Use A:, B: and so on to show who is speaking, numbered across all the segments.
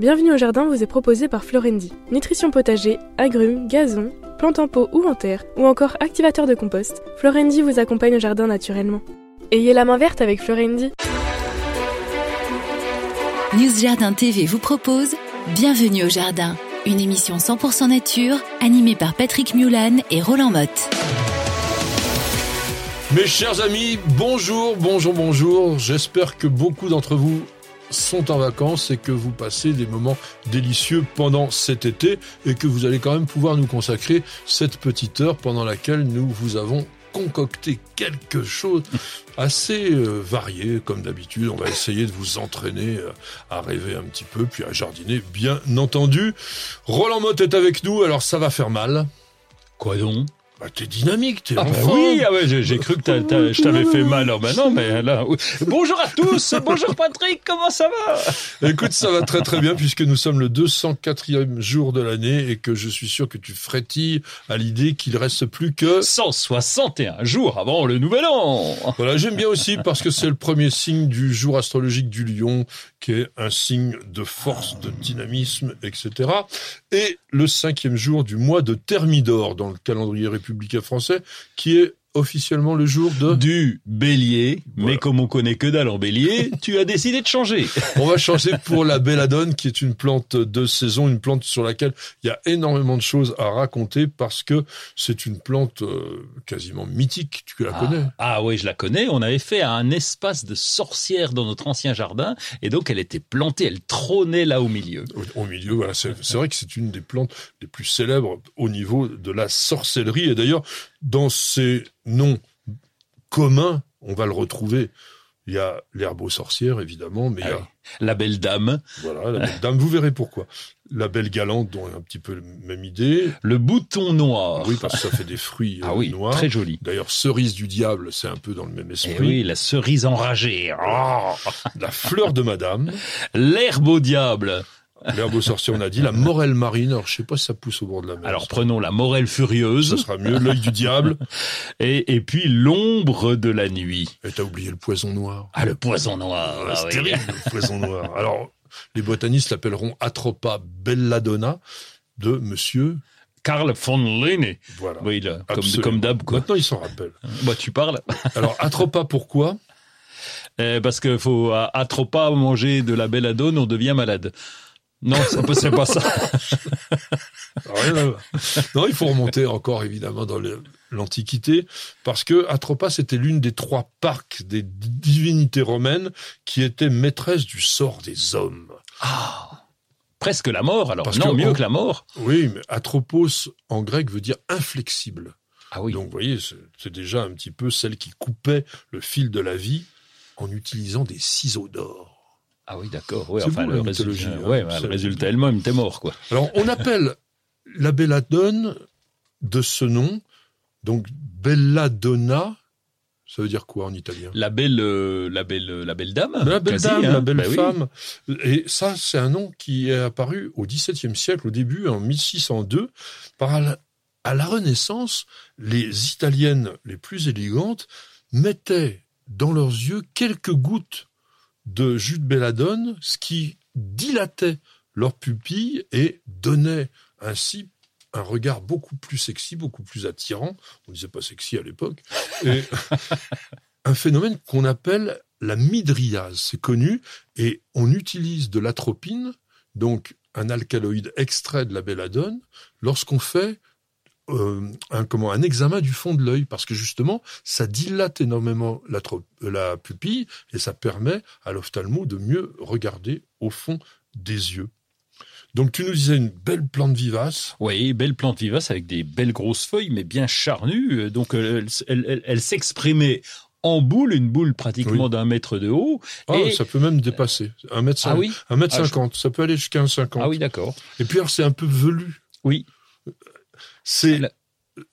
A: Bienvenue au jardin vous est proposé par Florendi. Nutrition potager, agrumes, gazon, plantes en pot ou en terre, ou encore activateur de compost, Florendi vous accompagne au jardin naturellement. Ayez la main verte avec Florendi.
B: News Jardin TV vous propose Bienvenue au jardin, une émission 100% nature animée par Patrick Mulan et Roland Motte.
C: Mes chers amis, bonjour, bonjour, bonjour. J'espère que beaucoup d'entre vous sont en vacances et que vous passez des moments délicieux pendant cet été et que vous allez quand même pouvoir nous consacrer cette petite heure pendant laquelle nous vous avons concocté quelque chose assez euh, varié comme d'habitude. On va essayer de vous entraîner euh, à rêver un petit peu puis à jardiner bien entendu. Roland Motte est avec nous, alors ça va faire mal.
D: Quoi donc?
C: Bah, t'es dynamique, t'es
D: ah bah oui, ah ouais, j'ai cru que je t'avais fait mal. Alors maintenant, mais là, oui. bonjour à tous, bonjour Patrick, comment ça va?
C: Écoute, ça va très très bien puisque nous sommes le 204e jour de l'année et que je suis sûr que tu frétilles à l'idée qu'il reste plus que...
D: 161 jours avant le nouvel an.
C: Voilà, j'aime bien aussi parce que c'est le premier signe du jour astrologique du lion qui est un signe de force, de dynamisme, etc. Et le cinquième jour du mois de Thermidor dans le calendrier républicain français qui est officiellement le jour de...
D: Du bélier,
C: Voilà.
D: mais comme on connaît que dalle en bélier, tu as décidé de changer.
C: On va changer pour la belladone, qui est une plante de saison, une plante sur laquelle il y a énormément de choses à raconter parce que c'est une plante euh, quasiment mythique. Tu la connais
D: Ah, ah oui, je la connais. On avait fait un espace de sorcière dans notre ancien jardin, et donc elle était plantée, elle trônait là au milieu.
C: au, au milieu. Voilà, c'est vrai que c'est une des plantes les plus célèbres au niveau de la sorcellerie. Et d'ailleurs, dans ces noms communs, on va le retrouver. Il y a l'herbe aux sorcières, évidemment, mais il y
D: Ah
C: a
D: oui. La belle dame,
C: voilà, la belle dame. Vous verrez pourquoi. La belle galante, dont un petit peu la même idée.
D: le bouton noir.
C: Oui, parce que ça fait des fruits
D: ah
C: euh,
D: oui,
C: noirs.
D: très joli.
C: D'ailleurs, cerise du diable, c'est un peu dans le même
D: Et
C: esprit.
D: Eh oui, la cerise enragée. Oh
C: La fleur de madame,
D: L'herbe au diable.
C: L'herbe aux sorcières, on a dit, la morelle marine. Alors, je sais pas si ça pousse au bord de la mer.
D: Alors prenons la morelle furieuse
C: ça sera mieux. L'œil du diable.
D: et, et puis l'ombre de la nuit.
C: Et t'as oublié le poison noir.
D: Ah, le poison noir.
C: Ah,
D: ah
C: c'est
D: oui.
C: terrible, le poison noir. Alors, les botanistes l'appelleront Atropa belladonna de monsieur.
D: Karl von Linné.
C: Voilà.
D: Oui, là, comme, comme d'hab, quoi.
C: Maintenant, il s'en rappelle.
D: Bah, tu parles.
C: Alors, Atropa, pourquoi
D: Eh, parce que faut à, à trop pas manger de la belladone, on devient malade. Non, c'est pas ça.
C: Voir. Non, il faut remonter encore évidemment dans l'Antiquité, parce que Atropa c'était l'une des trois parcs des divinités romaines qui étaient maîtresses du sort des hommes.
D: Ah, presque la mort. Alors
C: Parce
D: non,
C: que
D: mieux que la mort.
C: Oui, mais Atropos en grec veut dire inflexible.
D: Ah oui.
C: Donc vous voyez, c'est déjà un petit peu celle qui coupait le fil de la vie en utilisant des ciseaux d'or.
D: Ah oui, d'accord. Ouais, enfin, le résultat, ouais, bah, le résultat elle-même, t'es mort, quoi.
C: Alors, on appelle la belladone de ce nom, donc belladonna, ça veut dire quoi en italien?
D: La belle, euh, la belle, la belle dame.
C: La belle
D: quasi,
C: dame,
D: hein.
C: la belle
D: Bah oui.
C: femme. Et ça, c'est un nom qui est apparu au XVIIe siècle, au début, en 1602. Par la, à la Renaissance, les Italiennes les plus élégantes mettaient dans leurs yeux quelques gouttes de jus de belladone, ce qui dilatait leurs pupilles et donnait ainsi un regard beaucoup plus sexy, beaucoup plus attirant. On disait pas sexy à l'époque. Et un phénomène qu'on appelle la midriase. C'est connu et on utilise de l'atropine, donc un alcaloïde extrait de la belladone, lorsqu'on fait euh, un, comment, un examen du fond de l'œil, parce que justement, ça dilate énormément la, pupille et ça permet à l'ophtalmo de mieux regarder au fond des yeux. Donc tu nous disais une belle plante vivace.
D: Oui, belle plante vivace avec des belles grosses feuilles, mais bien charnues. Donc, euh, elle, elle- elle- elle s'exprimait en boule, une boule pratiquement d'un mètre de haut.
C: Ah,
D: et...
C: ça peut même dépasser. Un mètre
D: Ah oui
C: un mètre
D: Ah, je-
C: cinquante. Ça peut aller jusqu'à un cinquante.
D: Ah oui, d'accord.
C: Et puis alors c'est un peu velu.
D: Oui.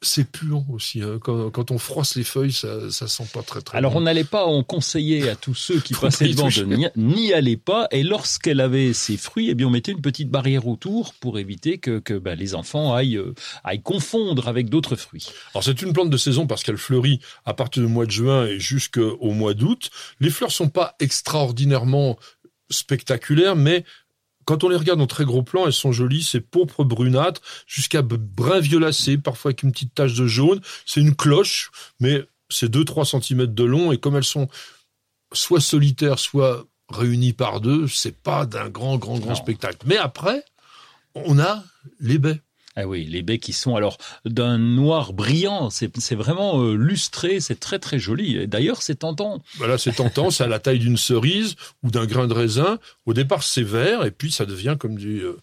C: C'est puant aussi. hein. Quand, quand on froisse les feuilles, ça, ça sent pas très très
D: Alors
C: bon.
D: on n'allait pas en conseiller à tous ceux qui passaient devant de n'y- n'y aller pas. Et lorsqu'elle avait ses fruits, eh bien on mettait une petite barrière autour pour éviter que, que bah, les enfants aillent, euh, aillent confondre avec d'autres fruits.
C: Alors c'est une plante de saison parce qu'elle fleurit à partir du mois de juin et jusqu'au mois d'août. Les fleurs sont pas extraordinairement spectaculaires, mais quand on les regarde en très gros plan, elles sont jolies, c'est pourpre brunâtre jusqu'à brun violacé, parfois avec une petite tache de jaune. C'est une cloche, mais c'est 2-3 cm de long et comme elles sont soit solitaires, soit réunies par deux, c'est pas d'un grand, grand, grand spectacle. Mais après, on a les baies.
D: Ah oui, les baies qui sont alors d'un noir brillant, c'est vraiment euh, lustré, c'est très très joli. D'ailleurs, c'est tentant.
C: Voilà, c'est tentant, c'est à la taille d'une cerise ou d'un grain de raisin. Au départ, c'est vert et puis ça devient, comme dit euh,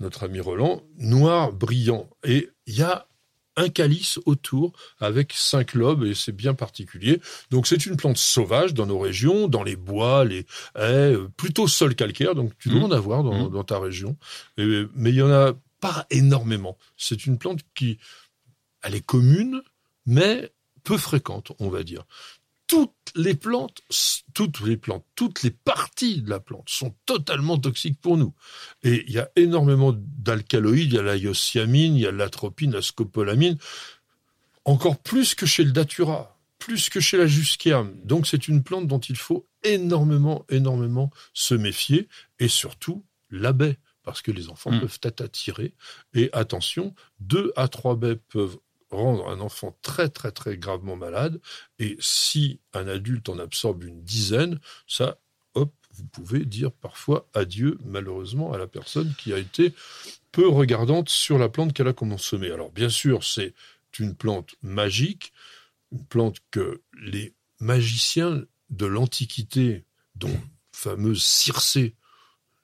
C: notre ami Roland, noir brillant. Et il y a un calice autour avec cinq lobes et c'est bien particulier. Donc c'est une plante sauvage dans nos régions, dans les bois, les haies, euh, plutôt sol calcaire. Donc tu dois mmh. en avoir dans, mmh. dans ta région. mais il y en a pas énormément. C'est une plante qui, elle est commune, mais peu fréquente, on va dire. Toutes les plantes, toutes les plantes, toutes les parties de la plante sont totalement toxiques pour nous. Et il y a énormément d'alcaloïdes, il y a la il y a l'atropine, la scopolamine, encore plus que chez le datura, plus que chez la jusquiame. Donc c'est une plante dont il faut énormément, énormément se méfier, et surtout l'abeille parce que les enfants hmm. peuvent être attirés. Et attention, deux à trois baies peuvent rendre un enfant très très très gravement malade. Et si un adulte en absorbe une dizaine, ça, hop, vous pouvez dire parfois adieu malheureusement à la personne qui a été peu regardante sur la plante qu'elle a consommée. Alors bien sûr, c'est une plante magique, une plante que les magiciens de l'Antiquité, dont fameuse Circé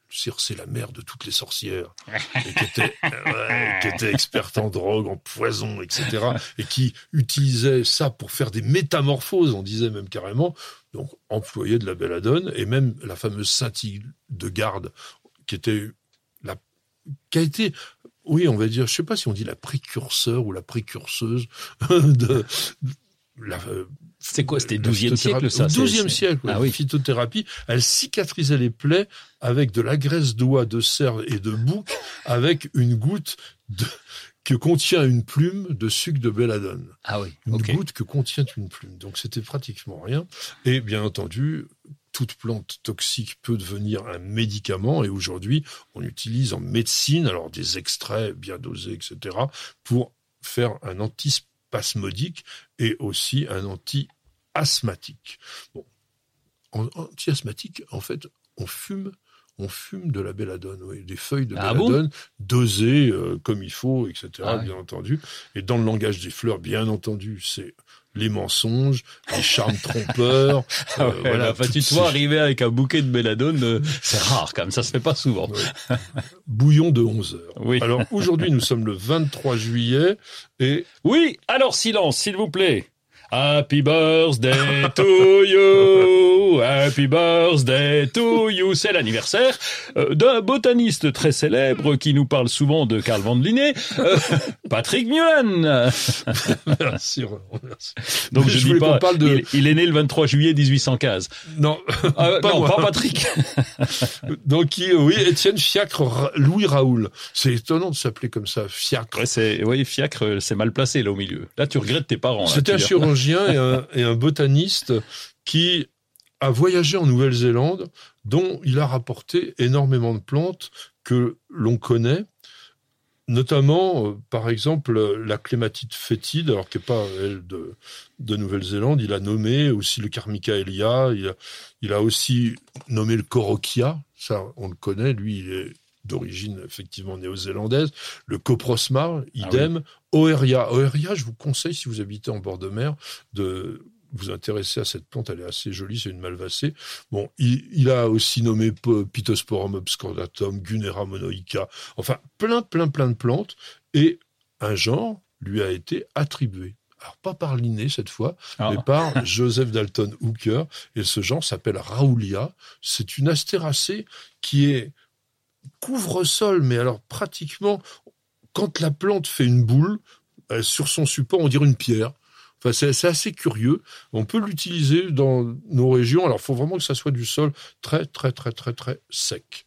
C: Circé, la mère de toutes les sorcières, qui, était, experte en drogue, en poison, etc., et qui utilisait ça pour faire des métamorphoses, on disait même carrément, donc employé de la belladone, et même la fameuse scintille de garde, qui était la, qui a été, oui, on va dire, je sais pas si on dit la précurseur ou la précurseuse de,
D: c'est quoi C'était 12e siècle, ça
C: 12e siècle, ah oui. phytothérapie. Elle cicatrisait les plaies avec de la graisse d'oie, de cerf et de bouc, avec une goutte de, que contient une plume de sucre de belladone.
D: Ah oui.
C: Une goutte que contient une plume. Donc c'était pratiquement rien. Et bien entendu, toute plante toxique peut devenir un médicament et aujourd'hui on utilise en médecine alors des extraits bien dosés etc pour faire un antispasmodique et aussi un anti asthmatique. Bon, anti-asthmatique, en fait, on fume on fume de la belladone, oui, des feuilles de ah belladone dosées euh, comme il faut, etc., ah bien entendu. Et dans le langage des fleurs, bien entendu, c'est les mensonges, les charmes trompeurs.
D: Euh, voilà, tu te vois arriver avec un bouquet de belladone, euh, c'est rare quand même, ça se fait pas souvent.
C: Bouillon de 11 heures. Oui. Alors aujourd'hui, nous sommes le 23 juillet et...
D: Oui, alors silence, s'il vous plaît. Happy birthday to you, happy birthday to you. C'est l'anniversaire euh, d'un botaniste très célèbre qui nous parle souvent de Carl van Linné, euh, Patrick Mulan.
C: merci,
D: Donc je, dis pas, de... il, est né le 23 juillet 1815.
C: Non,
D: ah, pas non, pas Patrick.
C: Donc oui, Étienne Fiacre, Louis Raoul. C'est étonnant de s'appeler comme ça, Fiacre.
D: Ouais, c'est, oui, Fiacre, c'est mal placé là au milieu. Là, tu regrettes tes parents.
C: C'était un chirurgien et un, botaniste qui a voyagé en Nouvelle-Zélande, dont il a rapporté énormément de plantes que l'on connaît, notamment, euh, par exemple, la clématite fétide, alors qui n'est pas de, de Nouvelle-Zélande, il a nommé aussi le Carmica elia, il a, il a aussi nommé le Corokia, ça on le connaît, lui il est d'origine effectivement néo-zélandaise, le coprosmar, ah idem, Oeria. Oeria, je vous conseille, si vous habitez en bord de mer, de vous intéresser à cette plante, elle est assez jolie, c'est une malvacée. Bon, il, a aussi nommé Pittosporum obscuratum, Gunera monoica, enfin plein, plein, plein de plantes, et un genre lui a été attribué. Alors pas par Linné cette fois, ah. mais par Joseph Dalton Hooker, et ce genre s'appelle Raulia. C'est une astéracée qui est couvre-sol, mais alors pratiquement, quand la plante fait une boule, euh, sur son support, on dirait une pierre. Enfin, c'est assez curieux. On peut l'utiliser dans nos régions. Alors, il faut vraiment que ça soit du sol très, très, très, très, très sec.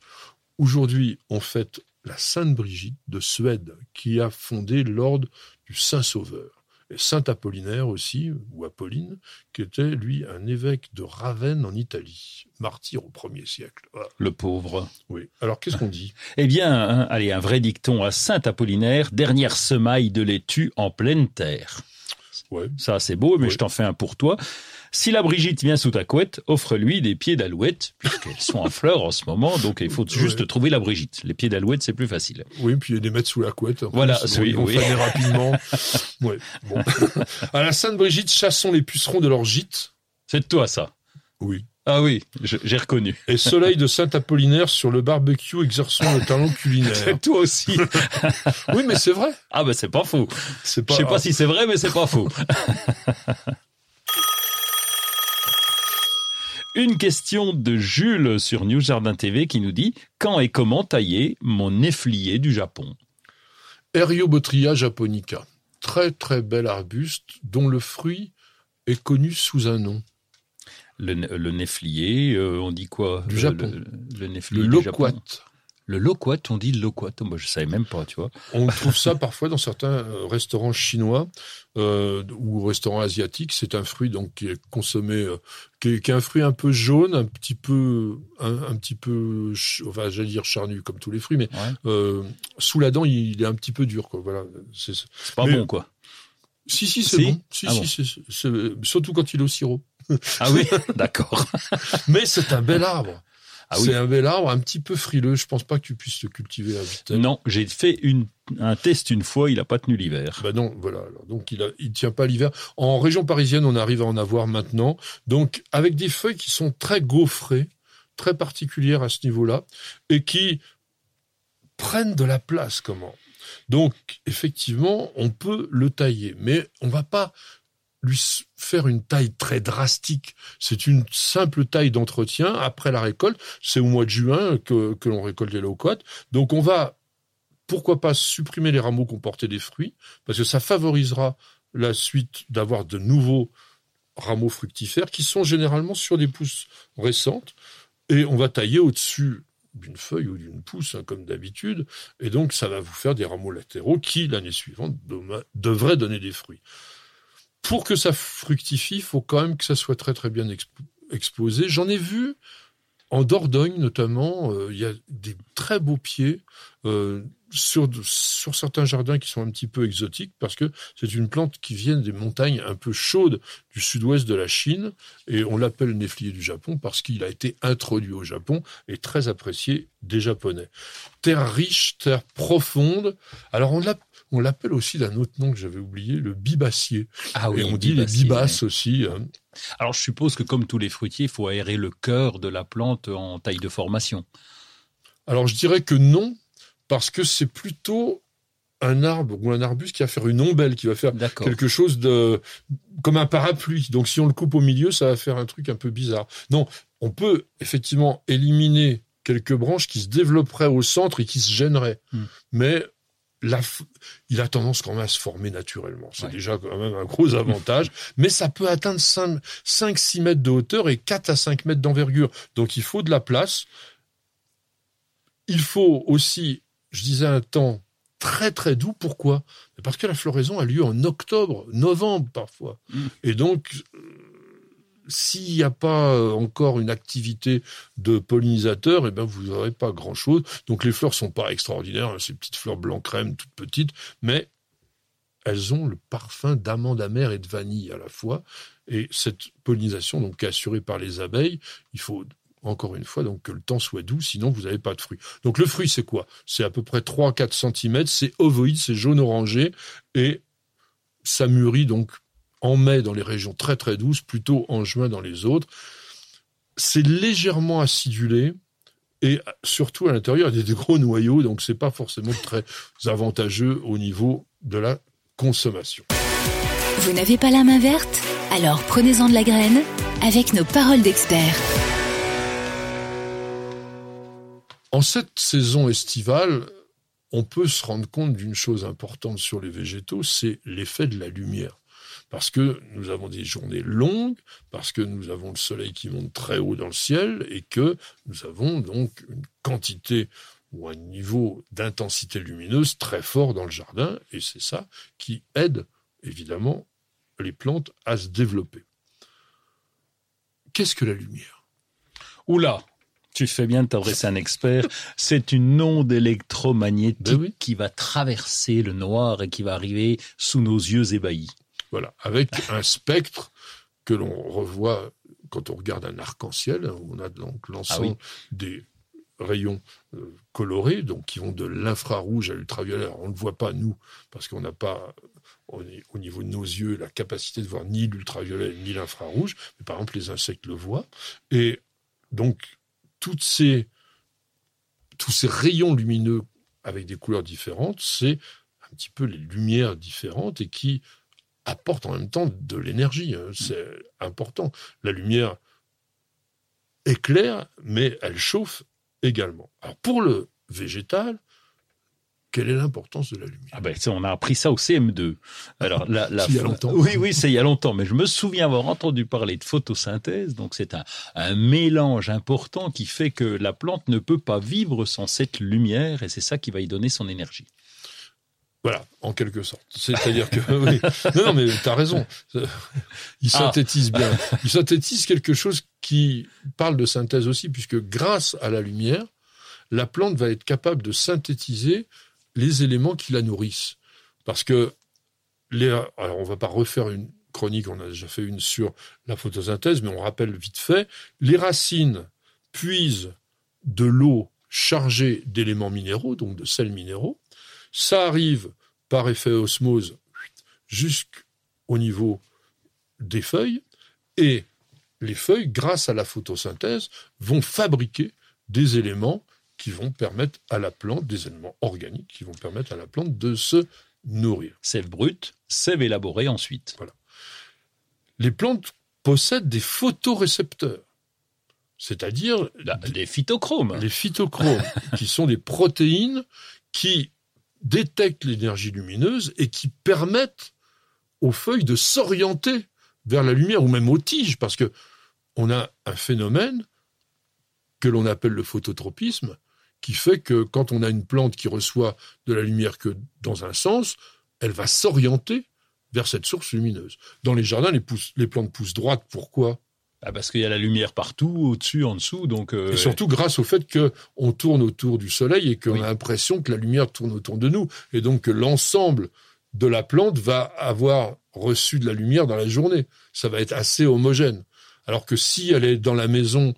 C: Aujourd'hui, on fête la Sainte Brigitte de Suède, qui a fondé l'ordre du Saint-Sauveur. Et Saint Apollinaire aussi, ou Apolline, qui était lui un évêque de Ravenne en Italie, martyr au 1er siècle. Voilà.
D: Le pauvre.
C: Oui. Alors qu'est-ce qu'on dit?
D: Eh bien, un- allez, un vrai dicton à Saint Apollinaire, dernière semaille de laitue en pleine terre.
C: Ouais.
D: Ça, c'est beau, mais je t'en fais un pour toi. Si la Brigitte vient sous ta couette, offre-lui des pieds d'alouette, puisqu'elles sont en fleurs en ce moment, donc il faut juste
C: Ouais.
D: trouver la Brigitte. Les pieds d'alouette, c'est plus facile.
C: Oui, puis les mettre sous la couette.
D: Voilà,
C: bon,
D: oui, oui.
C: rapidement. ouais, bon. à la Sainte Brigitte, chassons les pucerons de leur gîte.
D: C'est de toi, ça.
C: Oui.
D: Ah oui, j'ai reconnu.
C: Et soleil de Saint Apollinaire sur le barbecue exerçant le talent culinaire.
D: C'est toi aussi.
C: Oui, mais c'est vrai.
D: Ah ben c'est pas faux.
C: C'est
D: Je sais pas si c'est vrai, mais c'est pas faux. Une question de Jules sur News Jardin TV qui nous dit quand et comment tailler mon efflier du Japon?
C: Eriobotria japonica. Très très bel arbuste dont le fruit est connu sous un nom.
D: Le, le néflier, euh, on dit quoi
C: Du
D: le,
C: Japon.
D: Le, le néflier
C: Le loquat.
D: Le loquat, on dit loquat. Moi, je savais même pas, tu vois.
C: On trouve ça parfois dans certains euh, restaurants chinois euh, ou restaurants asiatiques. C'est un fruit donc qui est consommé, euh, qui, est, qui est un fruit un peu jaune, un petit peu, un, un petit peu, enfin j'allais dire charnu comme tous les fruits, mais
D: Ouais.
C: euh, sous la dent il, il est un petit peu dur. Quoi. Voilà. C'est,
D: pas
C: Mais-
D: bon, quoi.
C: si si c'est
D: Si
C: bon. Si
D: Ah
C: si
D: bon.
C: surtout quand il est au sirop.
D: Ah oui, d'accord.
C: Mais c'est un bel arbre.
D: Ah oui.
C: C'est un bel arbre, un petit peu frileux. Je pense pas que tu puisses le cultiver à.
D: Non, j'ai fait une, un test une fois, il a pas tenu l'hiver.
C: Bah non, voilà. Alors, donc il, a, il tient pas l'hiver. En région parisienne, on arrive à en avoir maintenant. Donc avec des feuilles qui sont très gaufrées, très particulières à ce niveau-là, et qui prennent de la place. Comment Donc effectivement, on peut le tailler, mais on va pas lui faire une taille très drastique. C'est une simple taille d'entretien après la récolte. C'est au mois de juin que, que l'on récolte les loquats. Donc on va, pourquoi pas, supprimer les rameaux qui portaient des fruits, parce que ça favorisera la suite d'avoir de nouveaux rameaux fructifères qui sont généralement sur des pousses récentes. Et on va tailler au-dessus d'une feuille ou d'une pousse, hein, comme d'habitude. Et donc, ça va vous faire des rameaux latéraux qui, l'année suivante, devraient donner des fruits. Pour que ça fructifie, il faut quand même que ça soit très très bien exp- exposé. J'en ai vu en Dordogne notamment, euh, il y a des très beaux pieds euh, sur, sur certains jardins qui sont un petit peu exotiques parce que c'est une plante qui vient des montagnes un peu chaudes du sud-ouest de la Chine et on l'appelle néflier du Japon parce qu'il a été introduit au Japon et très apprécié des Japonais. Terre riche, terre profonde. Alors on l'app- on l'appelle aussi d'un autre nom que j'avais oublié, le bibassier.
D: Ah
C: et on dit les bibasses aussi. hein.
D: Alors je suppose que comme tous les fruitiers, il faut aérer le cœur de la plante en taille de formation.
C: Alors je dirais que non, parce que c'est plutôt un arbre ou un arbuste qui va faire une ombelle, qui va faire quelque chose de comme un parapluie. Donc si on le coupe au milieu, ça va faire un truc un peu bizarre. Non, on peut effectivement éliminer quelques branches qui se développeraient au centre et qui se gêneraient.
D: Hmm.
C: Mais la il a tendance quand même à se former naturellement. C'est
D: Ouais.
C: déjà quand même un gros avantage. Mais ça peut atteindre 5-6 mètres de hauteur et 4 à 5 mètres d'envergure. Donc il faut de la place. Il faut aussi, je disais, un temps très très doux. Pourquoi? Parce que la floraison a lieu en octobre, novembre parfois.
D: Mm.
C: Et donc, s'il n'y a pas euh, encore une activité de pollinisateur, eh ben vous n'aurez pas grand-chose. Donc les fleurs sont pas extraordinaires, hein, ces petites fleurs blanc crème, toutes petites, mais elles ont le parfum d'amande amère et de vanille à la fois. Et cette pollinisation, donc assurée par les abeilles, il faut encore une fois donc que le temps soit doux, sinon vous n'avez pas de fruits. Donc le fruit, c'est quoi? C'est à peu près 3-4 cm, c'est ovoïde, c'est jaune-orangé, et ça mûrit donc en mai dans les régions très très douces, plutôt en juin dans les autres. C'est légèrement acidulé, et surtout à l'intérieur, il y a des gros noyaux, donc c'est pas forcément très avantageux au niveau de la consommation.
B: Vous n'avez pas la main verte? Alors prenez-en de la graine avec nos paroles d'experts.
C: En cette saison estivale, on peut se rendre compte d'une chose importante sur les végétaux, c'est l'effet de la lumière. Parce que nous avons des journées longues, parce que nous avons le soleil qui monte très haut dans le ciel et que nous avons donc une quantité ou un niveau d'intensité lumineuse très fort dans le jardin et c'est ça qui aide évidemment les plantes à se développer. Qu'est-ce que la lumière?
D: Oula, tu fais bien de t'adresser à un expert. C'est une onde électromagnétique
C: Ben oui.
D: qui va traverser le noir et qui va arriver sous nos yeux ébahis.
C: Voilà, avec un spectre que l'on revoit quand on regarde un arc-en-ciel. où On a donc l'ensemble
D: Ah
C: des rayons euh, colorés, donc qui vont de l'infrarouge à l'ultraviolet. On ne le voit pas, nous, parce qu'on n'a pas, au ni- au niveau de nos yeux, la capacité de voir ni l'ultraviolet ni l'infrarouge. Mais par exemple, les insectes le voient. Et donc, toutes ces, tous ces rayons lumineux avec des couleurs différentes, c'est un petit peu les lumières différentes et qui apportent en même temps de l'énergie. hein. C'est important. La lumière éclaire, mais elle chauffe également. Alors pour le végétal, quelle est l'importance de la lumière?
D: Ah ben, on a appris ça au CM2. Alors, la,
C: il y a longtemps.
D: Oui, oui, c'est il y a longtemps. Mais je me souviens avoir entendu parler de photosynthèse. Donc, c'est un, un mélange important qui fait que la plante ne peut pas vivre sans cette lumière et c'est ça qui va y donner son énergie.
C: Voilà, en quelque sorte. C'est-à-dire que oui. non, non, mais tu as raison. Il
D: Ah.
C: synthétise bien. Il synthétise quelque chose qui parle de synthèse aussi, puisque grâce à la lumière, la plante va être capable de synthétiser les éléments qui la nourrissent. Parce que les, alors on va pas refaire une chronique, on a déjà fait une sur la photosynthèse, mais on rappelle vite fait, les racines puisent de l'eau chargée d'éléments minéraux, donc de sels minéraux. Ça arrive par effet osmose jusqu'au niveau des feuilles, et les feuilles, grâce à la photosynthèse, vont fabriquer des éléments qui vont permettre à la plante, des éléments organiques, qui vont permettre à la plante de se nourrir.
D: Sève brute, sève élaborée ensuite.
C: Les plantes possèdent des photorécepteurs, c'est-à-dire
D: Là, des phytochromes.
C: les phytochromes, qui sont des protéines qui détectent l'énergie lumineuse et qui permettent aux feuilles de s'orienter vers la lumière ou même aux tiges, parce que on a un phénomène que l'on appelle le phototropisme, qui fait que quand on a une plante qui reçoit de la lumière que dans un sens, elle va s'orienter vers cette source lumineuse. Dans les jardins, les, les plantes poussent droites. Pourquoi?
D: Ah, parce qu'il y a la lumière partout, au-dessus, en dessous. Donc, euh,
C: Et surtout grâce au fait que on tourne autour du soleil et qu'on
D: Oui.
C: a l'impression que la lumière tourne autour de nous. Et donc que l'ensemble de la plante va avoir reçu de la lumière dans la journée. Ça va être assez homogène. Alors que si elle est dans la maison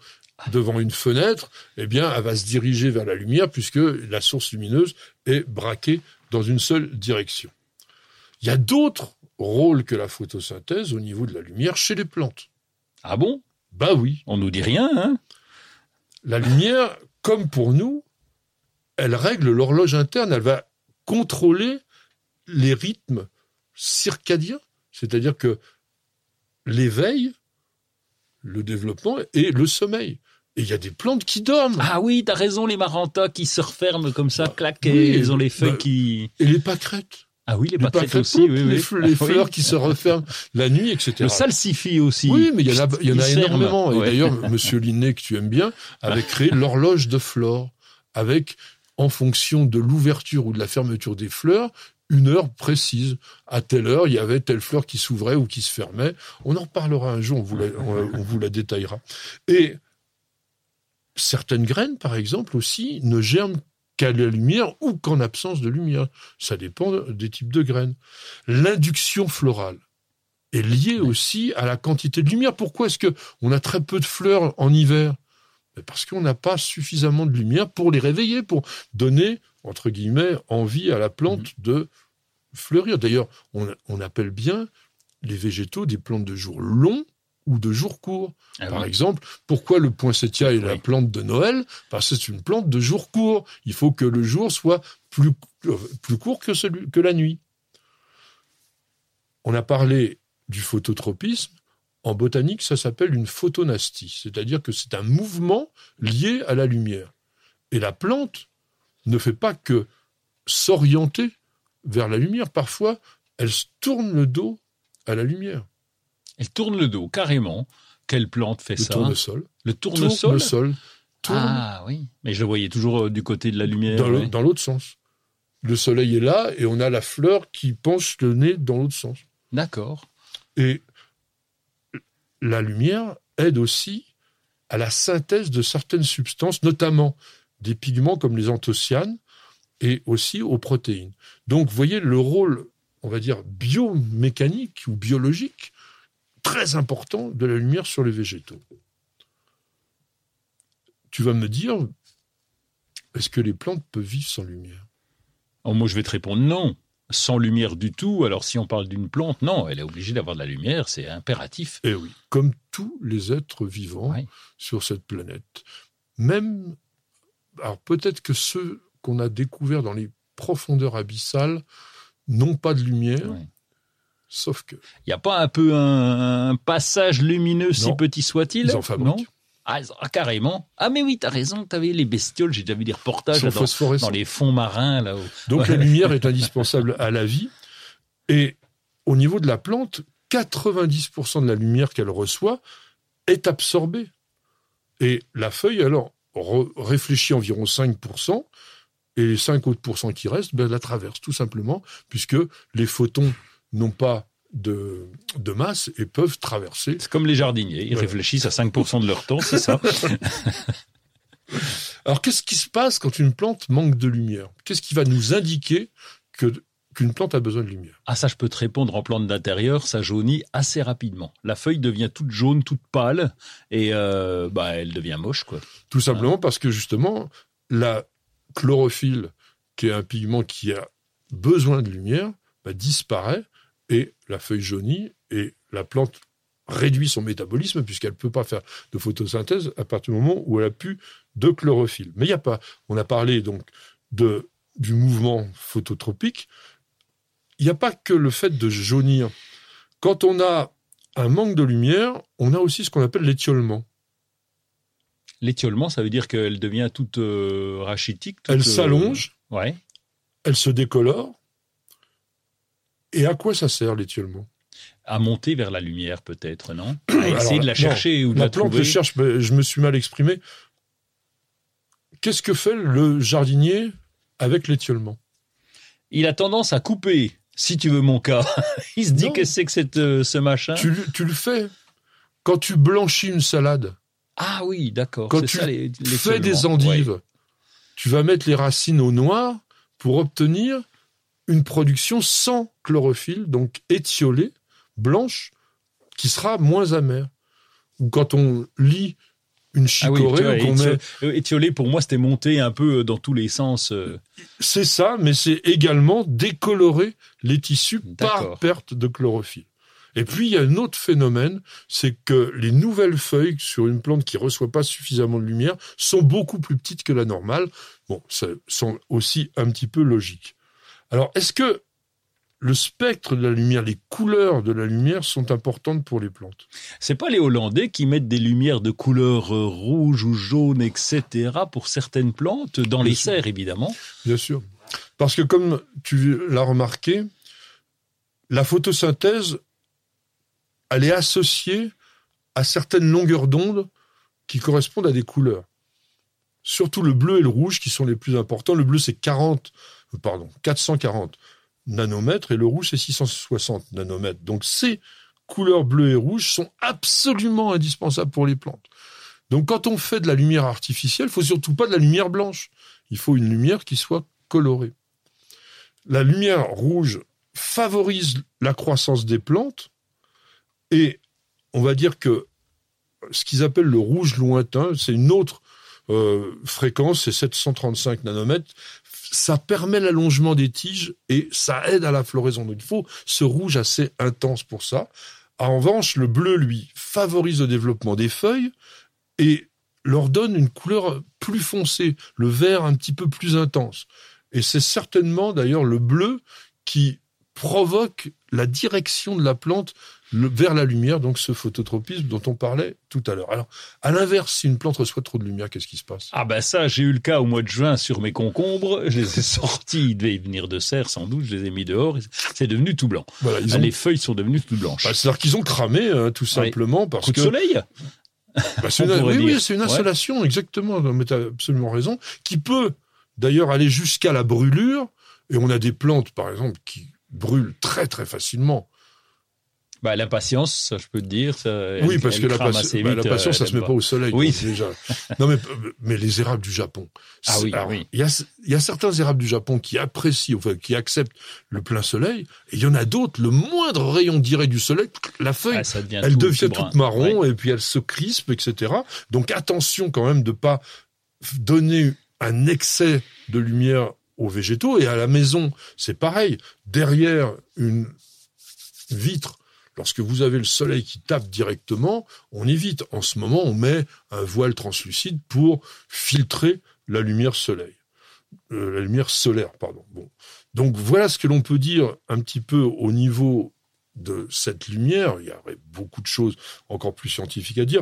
C: devant une fenêtre, eh bien, elle va se diriger vers la lumière puisque la source lumineuse est braquée dans une seule direction. Il y a d'autres rôles que la photosynthèse au niveau de la lumière chez les plantes.
D: Ah bon?
C: Bah oui.
D: On nous dit rien, hein
C: La lumière, comme pour nous, elle règle l'horloge interne, elle va contrôler les rythmes circadiens, c'est-à-dire que l'éveil, le développement et le sommeil. Et il y a des plantes qui dorment.
D: Ah oui, t'as raison, les marantas qui se referment comme ça, clac,
C: oui,
D: et ils ont les feuilles
C: bah,
D: qui...
C: Et les pâquerettes.
D: Ah oui, les
C: Les
D: aussi, oui, oui. Ah oui.
C: fleurs qui se referment la nuit, etc.
D: Le salsifis aussi.
C: Oui, mais il y en a, il y en a
D: Il serme.
C: énormément. Et d'ailleurs, Monsieur Linné, que tu aimes bien, avait créé l'horloge de flore, avec, en fonction de l'ouverture ou de la fermeture des fleurs, une heure précise. À telle heure, il y avait telle fleur qui s'ouvrait ou qui se fermait. On en reparlera un jour, on vous la, on, on vous la détaillera. Et certaines graines, par exemple, aussi, ne germent qu'à la lumière ou qu'en absence de lumière. Ça dépend des types de graines. L'induction florale est liée aussi à la quantité de lumière. Pourquoi est-ce que on a très peu de fleurs en hiver? Ben Parce qu'on n'a pas suffisamment de lumière pour les réveiller, pour donner, entre guillemets, envie à la plante de fleurir. D'ailleurs, on, on appelle bien les végétaux des plantes de jour long ou de jour court.
D: Ah
C: Par
D: oui.
C: exemple, pourquoi le poinsettia est la plante de Noël? Parce que c'est une plante de jour court. Il faut que le jour soit plus, euh, plus court que, celui, que la nuit. On a parlé du phototropisme. En botanique, ça s'appelle une photonastie, c'est-à-dire que c'est un mouvement lié à la lumière. Et la plante ne fait pas que s'orienter vers la lumière. Parfois, elle se tourne le dos à la lumière.
D: Elle tourne le dos, carrément. Quelle plante fait
C: Le
D: ça?
C: tournesol.
D: Le tournesol?
C: Tournesol. Tourne
D: Ah oui, mais je le voyais toujours euh, du côté de la lumière.
C: dans le-
D: ouais.
C: dans l'autre sens. Le soleil est là et on a la fleur qui penche le nez dans l'autre sens.
D: D'accord.
C: Et la lumière aide aussi à la synthèse de certaines substances, notamment des pigments comme les anthocyanes et aussi aux protéines. Donc, vous voyez le rôle, on va dire, biomécanique ou biologique très important de la lumière sur les végétaux. Tu vas me dire, est-ce que les plantes peuvent vivre sans lumière?
D: Oh, Moi, je vais te répondre non. Sans lumière du tout. Alors, si on parle d'une plante, non, elle est obligée d'avoir de la lumière, c'est impératif.
C: Eh oui, comme tous les êtres vivants sur cette planète. Même, alors peut-être que ceux qu'on a découverts dans les profondeurs abyssales n'ont pas de lumière. Sauf que.
D: Il n'y a pas un peu un, passage lumineux, si petit soit-il
C: Ils en fabriquent.
D: Ah, ah, carrément. Ah, mais oui, t'as raison, t'avais les bestioles, j'ai déjà vu des reportages dans, dans, les fonds marins, là-haut.
C: Donc la lumière est indispensable à la vie. Et au niveau de la plante, 90% de la lumière qu'elle reçoit est absorbée. Et la feuille, alors, réfléchit environ 5%, et les 5 autres pourcents qui restent, ben, la traverse, tout simplement, puisque les photons n'ont pas de, de masse et peuvent traverser.
D: C'est comme les jardiniers, ils réfléchissent à 5% de leur temps, c'est ça
C: Alors qu'est-ce qui se passe quand une plante manque de lumière? Qu'est-ce qui va nous indiquer que qu'une plante a besoin de lumière?
D: Ah ça je peux te répondre en plante d'intérieur, ça jaunit assez rapidement. La feuille devient toute jaune, toute pâle et euh, bah elle devient moche quoi.
C: Tout simplement parce que justement la chlorophylle qui est un pigment qui a besoin de lumière bah, disparaît et la feuille jaunit et la plante réduit son métabolisme puisqu'elle ne peut pas faire de photosynthèse à partir du moment où elle a plus de chlorophylle. Mais il n'y a pas. On a parlé donc de, du mouvement phototropique. Il n'y a pas que le fait de jaunir. Quand on a un manque de lumière, on a aussi ce qu'on appelle l'étiolement.
D: L'étiolement, ça veut dire qu'elle devient toute euh, rachitique.
C: elle s'allonge.
D: Euh, ouais.
C: Elle se décolore. Et à quoi ça sert l'étiolement
D: à monter vers la lumière, peut-être, non À essayer de la chercher ou de la,
C: plante
D: trouver.
C: cherche, je me suis mal exprimé. Qu'est-ce que fait le jardinier avec l'étiolement
D: Il a tendance à couper, si tu veux mon cas. Il se dit que c'est que cette, euh, ce machin.
C: Tu, le fais. Quand tu blanchis une salade.
D: Ah oui, d'accord.
C: Quand tu fais des endives, tu vas mettre les racines au noir pour obtenir une production sans chlorophylle, donc étiolée, blanche, qui sera moins amère. Ou quand on lit une ah chicorée met...
D: Euh, étiolée, pour moi, c'était monter un peu euh, dans tous les sens. Euh.
C: C'est ça, mais c'est également décolorer les tissus par perte de chlorophylle. Et puis, il y a un autre phénomène, c'est que les nouvelles feuilles sur une plante qui reçoit pas suffisamment de lumière sont beaucoup plus petites que la normale. Bon, ça sont aussi un petit peu logiques. Alors, est-ce que le spectre de la lumière, les couleurs de la lumière sont importantes pour les plantes?
D: C'est pas les Hollandais qui mettent des lumières de couleur euh, rouge ou jaune, etc. pour certaines plantes, dans les serres évidemment.
C: Bien sûr. Parce que comme tu l'as remarqué, la photosynthèse, elle est associée à certaines longueurs d'onde qui correspondent à des couleurs. Surtout le bleu et le rouge qui sont les plus importants. Le bleu c'est 40, pardon, 440 nanomètres et le rouge c'est 660 nanomètres. Donc ces couleurs bleues et rouges sont absolument indispensables pour les plantes. Donc quand on fait de la lumière artificielle, il faut surtout pas de la lumière blanche. Il faut une lumière qui soit colorée. La lumière rouge favorise la croissance des plantes et on va dire que ce qu'ils appellent le rouge lointain, c'est une autre euh, fréquence, c'est 735 nanomètres ça permet l'allongement des tiges et ça aide à la floraison. Donc il faut ce rouge assez intense pour ça. En revanche, le bleu, lui, favorise le développement des feuilles et leur donne une couleur plus foncée, le vert un petit peu plus intense. Et c'est certainement d'ailleurs le bleu qui provoque la direction de la plante vers la lumière, donc ce phototropisme dont on parlait tout à l'heure. Alors, à l'inverse, si une plante reçoit trop de lumière, qu'est-ce qui se passe?
D: Ah ben ça, j'ai eu le cas au mois de juin sur mes concombres. Je les ai sortis, ils devaient venir de serre sans doute. Je les ai mis dehors. C'est devenu tout blanc. Voilà, ah, Les feuilles sont devenues tout blanches.
C: Bah, C'est-à-dire qu'ils ont cramé, hein, tout simplement parce
D: Coup
C: de
D: soleil?
C: Bah, c'est une, oui, oui, c'est une installation, exactement. Mais tu as absolument raison, qui peut d'ailleurs aller jusqu'à la brûlure. Et on a des plantes, par exemple, qui brûlent très très facilement
D: Bah, l'impatience, ça, je peux te dire. Ça,
C: Oui,
D: elle-
C: parce
D: elle
C: que
D: assez
C: bah,
D: vite,
C: la patience,
D: euh,
C: ça se met pas au soleil.
D: Oui.
C: donc, déjà. Non, mais, mais les érables du Japon.
D: Ah oui,
C: alors,
D: oui.
C: Il y a, il y a certains érables du Japon qui apprécient, enfin, qui acceptent le plein soleil, et il y en a d'autres, le moindre rayon direct du soleil, la feuille,
D: Ah, ça devient
C: elle
D: tout-
C: devient
D: tout
C: toute marron,
D: Ouais.
C: et puis elle se crispe, etc. Donc attention quand même de pas donner un excès de lumière aux végétaux, et à la maison, c'est pareil. Derrière une vitre, lorsque vous avez le soleil qui tape directement, on évite. En ce moment, on met un voile translucide pour filtrer la lumière soleil. Euh, la lumière solaire, pardon. Bon. Donc voilà ce que l'on peut dire un petit peu au niveau de cette lumière. Il y aurait beaucoup de choses encore plus scientifiques à dire.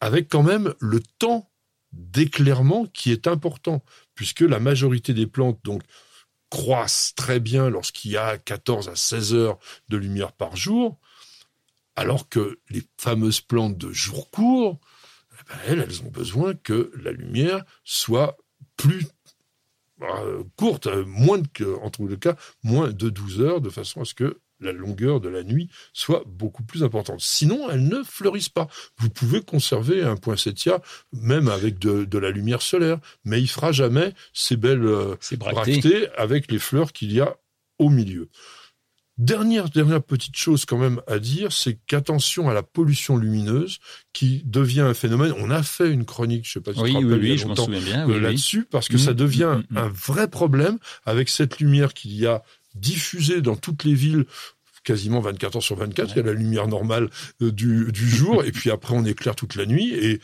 C: Avec quand même le temps d'éclairement qui est important, puisque la majorité des plantes donc croissent très bien lorsqu'il y a 14 à 16 heures de lumière par jour, alors que les fameuses plantes de jour court, eh ben, elles, ont besoin que la lumière soit plus euh, courte, euh, moins en les cas, moins de 12 heures, de façon à ce que la longueur de la nuit soit beaucoup plus importante. Sinon, elles ne fleurissent pas. Vous pouvez conserver un poinsettia, même avec de, de la lumière solaire, mais il fera jamais ces belles euh,
D: bracté.
C: bractées avec les fleurs qu'il y a au milieu. Dernière, dernière petite chose quand même à dire, c'est qu'attention à la pollution lumineuse qui devient un phénomène. On a fait une chronique, je sais pas si tu
D: Oui,
C: te
D: oui,
C: rappelles,
D: oui, je souviens bien.
C: euh,
D: Oui, oui.
C: là-dessus parce que
D: Mm,
C: ça devient
D: mm, mm.
C: un vrai problème avec cette lumière qu'il y a diffusée dans toutes les villes quasiment 24 heures sur 24, il y a la lumière normale euh, du, du jour. Et puis après on éclaire toute la nuit. Et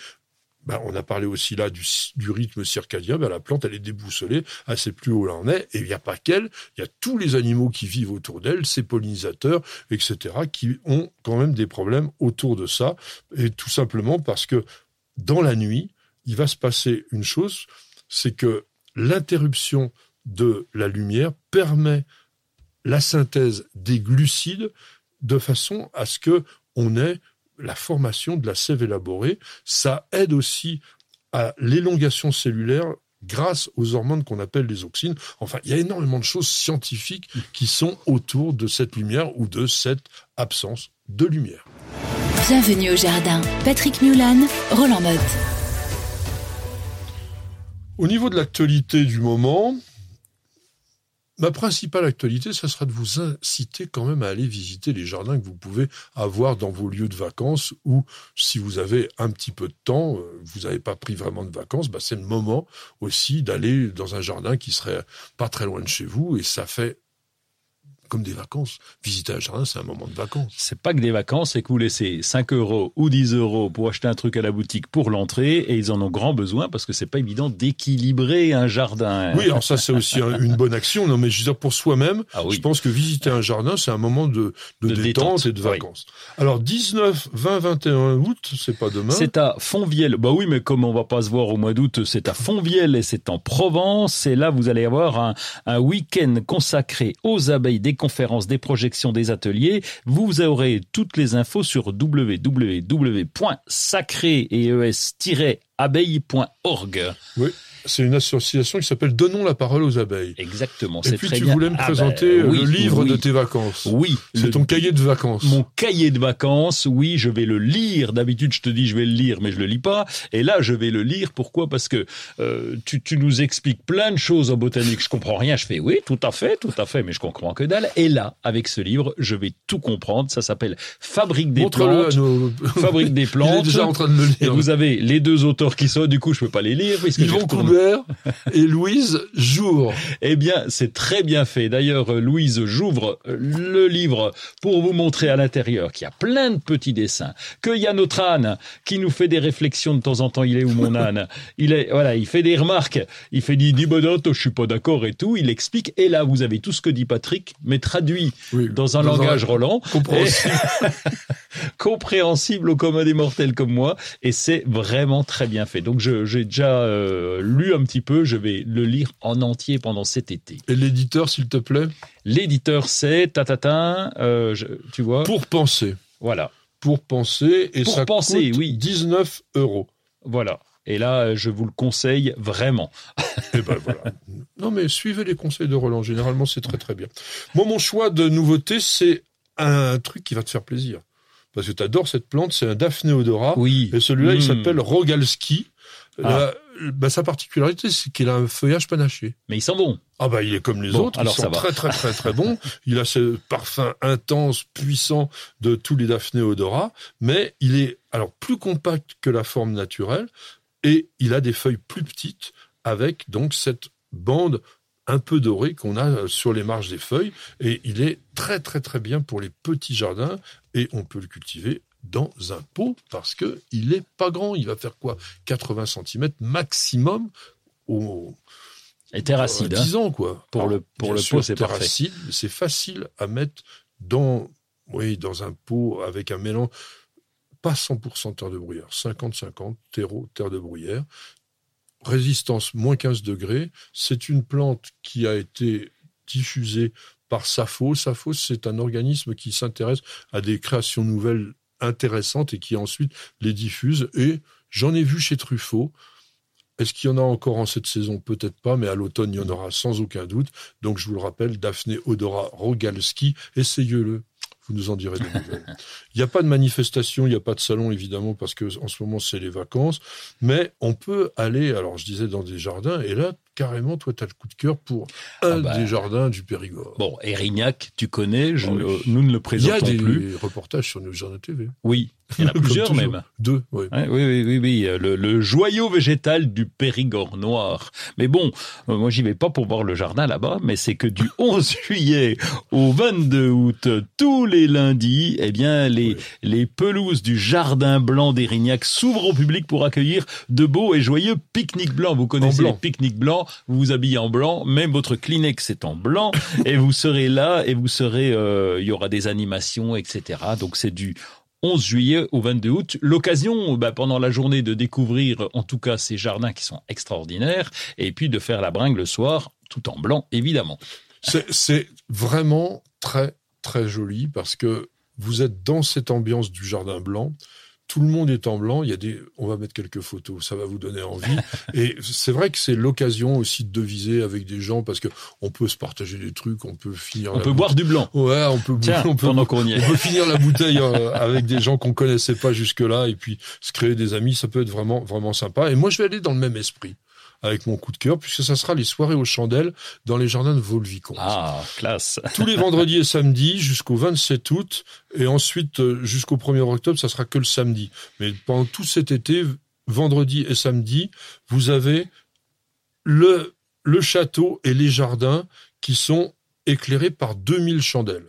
C: ben, on a parlé aussi là du, du rythme circadien, ben, la plante elle est déboussolée, elle sait plus où elle en est. Et il n'y a pas qu'elle, il y a tous les animaux qui vivent autour d'elle, ses pollinisateurs, etc., qui ont quand même des problèmes autour de ça. Et tout simplement parce que dans la nuit, il va se passer une chose, c'est que l'interruption de la lumière permet la synthèse des glucides de façon à ce que on ait la formation de la sève élaborée. Ça aide aussi à l'élongation cellulaire grâce aux hormones qu'on appelle les auxines. Enfin, il y a énormément de choses scientifiques qui sont autour de cette lumière ou de cette absence de lumière.
B: Bienvenue au jardin. Patrick Mulan, Roland Motte.
C: Au niveau de l'actualité du moment, ma principale actualité, ça sera de vous inciter quand même à aller visiter les jardins que vous pouvez avoir dans vos lieux de vacances ou si vous avez un petit peu de temps, euh, vous n'avez pas pris vraiment de vacances, bah c'est le moment aussi d'aller dans un jardin qui serait pas très loin de chez vous et ça fait comme des vacances. Visiter un jardin, c'est un moment de vacances.
D: C'est pas que des vacances, c'est que vous laissez 5 euros ou 10 euros pour acheter un truc à la boutique pour l'entrée et ils en ont grand besoin parce que c'est pas évident d'équilibrer un jardin.
C: Oui, alors ça c'est aussi un- une bonne action. Non, mais je veux dire pour soi-même,
D: Ah oui.
C: je pense que visiter un jardin c'est un moment de, de,
D: De
C: détente,
D: détente,
C: et de
D: oui.
C: vacances. Alors 19, 20, 21 août, c'est pas demain.
D: C'est à Fontvieille. Bah oui, mais comme on va pas se voir au mois d'août, c'est à Fontvieille et c'est en Provence. Et là, vous allez avoir un, un week-end consacré aux abeilles, des conférences, des projections, des ateliers. Vous aurez toutes les infos sur www.sacré-abeille.org.
C: Oui, c'est une association qui s'appelle Donnons la parole aux abeilles.
D: Exactement,
C: Et puis
D: très
C: tu
D: bien.
C: voulais me
D: Ah
C: présenter
D: ben,
C: euh,
D: oui,
C: le livre
D: oui.
C: de tes vacances.
D: Oui,
C: C'est ton cahier de vacances.
D: Mon cahier de vacances, oui, je vais le lire. D'habitude, je te dis je vais le lire, mais je le lis pas. Et là, je vais le lire. Pourquoi? Parce que euh, tu, tu nous expliques plein de choses en botanique. Je comprends rien. Je fais oui, tout à fait, tout à fait, mais je comprends que dalle. Et là, avec ce livre, je vais tout comprendre. Ça s'appelle Fabrique des plantes.
C: nos...
D: Fabrique des
C: Il est
D: plantes.
C: déjà en train de le
D: Et
C: lire.
D: vous avez les deux auteurs qui sont. Du coup, je peux pas les lire puisque
C: et Louise Jour.
D: eh bien, c'est très bien fait. D'ailleurs, euh, Louise, j'ouvre euh, le livre pour vous montrer à l'intérieur qu'il y a plein de petits dessins, qu'il y a notre âne qui nous fait des réflexions de temps en temps. Il est où mon âne Il est voilà, il fait des remarques. Il fait dit dis bonote, je suis pas d'accord et tout. Il explique. Et là, vous avez tout ce que dit Patrick, mais traduit
C: Oui,
D: dans un langage Roland
C: compréhensible.
D: compréhensible au commun des mortels comme moi, et c'est vraiment très bien fait. Donc j'ai déjà euh, lu un petit peu, je vais le lire en entier pendant cet été.
C: Et l'éditeur, s'il te plaît?
D: L'éditeur c'est tatata, euh, je- tu vois,
C: Pour penser.
D: voilà,
C: Pour penser. Et
D: Pour
C: ça
D: penser,
C: coûte
D: oui.
C: 19 euros.
D: voilà. Et là, je vous le conseille vraiment.
C: Et ben voilà. Non mais suivez les conseils de Roland. Généralement, c'est très très bien. Moi, mon choix de nouveauté, c'est un truc qui va te faire plaisir. Parce que tu adores cette plante, c'est un Daphné odora.
D: Oui.
C: Et celui-là, il
D: Mm.
C: s'appelle Rogalski.
D: Ah.
C: La- bah, sa particularité, c'est qu'il a un feuillage panaché.
D: Mais ils sont bons.
C: Ah bah il est comme les
D: Bon,
C: autres,
D: alors
C: il sent très très très très bon. Il a ce parfum intense, puissant de tous les Daphné odora, mais il est alors plus compact que la forme naturelle et il a des feuilles plus petites avec donc cette bande un peu dorée qu'on a euh, sur les marges des feuilles et il est très très très bien pour les petits jardins et on peut le cultiver dans un pot parce que il est pas grand, il va faire quoi? 80 cm maximum au,
D: Et terre acide. hein.
C: 10 ans, quoi.
D: Pour le- pour le
C: sûr,
D: pot, c'est parfait.
C: acide, c'est facile à mettre dans, oui, dans un pot avec un mélange, pas 100% terre de bruyère, 50-50, terreau, terre de bruyère. Résistance moins 15 degrés. C'est une plante qui a été diffusée par Safo. Safo, c'est un organisme qui s'intéresse à des créations nouvelles intéressantes et qui ensuite les diffuse. Et j'en ai vu chez Truffaut. Est-ce qu'il y en a encore en cette saison? Peut-être pas, mais à l'automne, il y en aura sans aucun doute. Donc, je vous le rappelle, Daphné Odora Rogalski, essayez-le. Vous nous en direz des nouvelles. Il n'y a pas de manifestation, il n'y a pas de salon, évidemment, parce que en ce moment, c'est les vacances. Mais on peut aller, alors je disais, dans des jardins, et là, carrément, toi, tu as le coup de cœur pour un
D: Ah bah.
C: des jardins du Périgord.
D: Bon, Erignac, tu connais, je ne-
C: oui.
D: nous ne le
C: il y a
D: présentons
C: des
D: plus.
C: reportages sur nos jardins TV.
D: Oui, il y en a plusieurs même.
C: Deux, oui.
D: Oui, oui, oui, oui, le, le joyau végétal du Périgord noir. Mais bon, euh, moi j'y vais pas pour voir le jardin là-bas, mais c'est que du 11 juillet au 22 août, tous les lundis, eh bien les
C: Oui.
D: les pelouses du jardin blanc d'Erignac s'ouvrent au public pour accueillir de beaux et joyeux pique-niques blancs. Vous connaissez
C: blanc.
D: les pique-niques blancs, vous vous habillez en blanc, même votre Kleenex est en blanc, et vous serez là et vous serez, euh, il y aura des animations, etc. Donc c'est du 11 juillet au 22 août. L'occasion, bah, pendant la journée, de découvrir en tout cas ces jardins qui sont extraordinaires, et puis de faire la bringue le soir, tout en blanc, évidemment.
C: C'est- C'est vraiment très, très joli parce que vous êtes dans cette ambiance du jardin blanc. Tout le monde est en blanc. Il y a des, on va mettre quelques photos. Ça va vous donner envie. Et c'est vrai que c'est l'occasion aussi de deviser avec des gens parce que on peut se partager des trucs. On peut finir.
D: On peut boire du blanc.
C: Ouais, on peut.
D: Tiens,
C: on peut,
D: pendant qu'on y
C: on peut finir la bouteille euh, avec des gens qu'on connaissait pas jusque-là et puis se créer des amis. Ça peut être vraiment, vraiment sympa. Et moi, je vais aller dans le même esprit avec mon coup de cœur puisque ça sera les soirées aux chandelles dans les jardins de Vaux-le-Vicomte
D: Ah, classe.
C: tous les vendredis et samedis jusqu'au 27 août et ensuite euh, jusqu'au 1er octobre, ça sera que le samedi. Mais pendant tout cet été, vendredi et samedi, vous avez le, le château et les jardins qui sont éclairés par 2000 chandelles.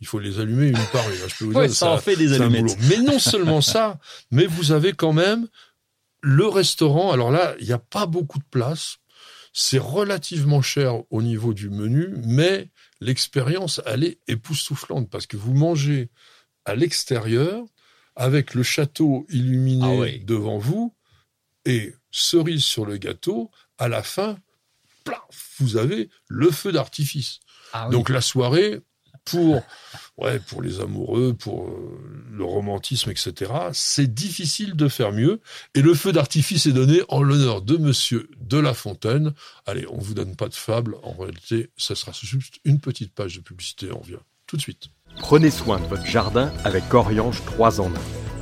C: Il faut les allumer une par une. hein, Je peux vous
D: Ouais,
C: dire,
D: ça en fait des allumettes.
C: Mais non seulement ça, mais vous avez quand même le restaurant. Alors là, il n'y a pas beaucoup de place. C'est relativement cher au niveau du menu, mais l'expérience, elle est époustouflante parce que vous mangez à l'extérieur avec le château illuminé
D: Ah
C: devant vous et cerise sur le gâteau. À la fin, plaf, vous avez le feu d'artifice.
D: Ah
C: Donc la soirée, pour, les amoureux, pour euh, le romantisme, etc., c'est difficile de faire mieux. Et le feu d'artifice est donné en l'honneur de Monsieur de La Fontaine. Allez, on vous donne pas de fable. En réalité, ça sera juste une petite page de publicité. On revient tout de suite.
E: Prenez soin de votre jardin avec Oriange 3 en 1.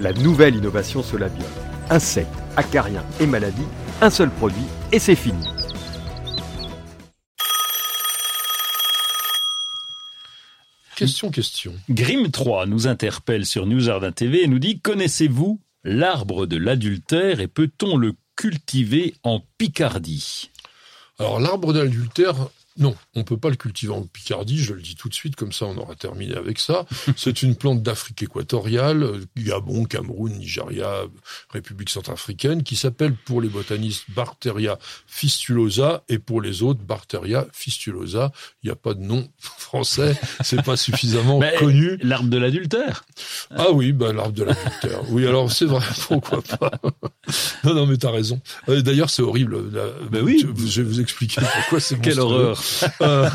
E: La nouvelle innovation Solabium. Insectes, acariens et maladies, un seul produit et c'est fini.
C: Question, question.
D: Grim 3 nous interpelle sur News Jardin TV et nous dit Connaissez-vous l'arbre de l'adultère et peut-on le cultiver en Picardie?
C: Alors, l'arbre d'adultère, non, on peut pas le cultiver en Picardie, je le dis tout de suite, comme ça on aura terminé avec ça. C'est une plante d'Afrique équatoriale, Gabon, Cameroun, Nigeria, République centrafricaine, qui s'appelle pour les botanistes Barteria fistulosa et pour les autres Barteria fistulosa. Il n'y a pas de nom français, c'est pas suffisamment connu.
D: L'arbre de l'adultère
C: Ah oui, bah, l'arbre de l'adultère. Oui, alors c'est vrai, pourquoi pas? non, non, mais t'as raison. Euh, D'ailleurs, c'est horrible. là.
D: Ben oui.
C: Je vais vous expliquer pourquoi c'est
D: Quelle horreur
C: Euh,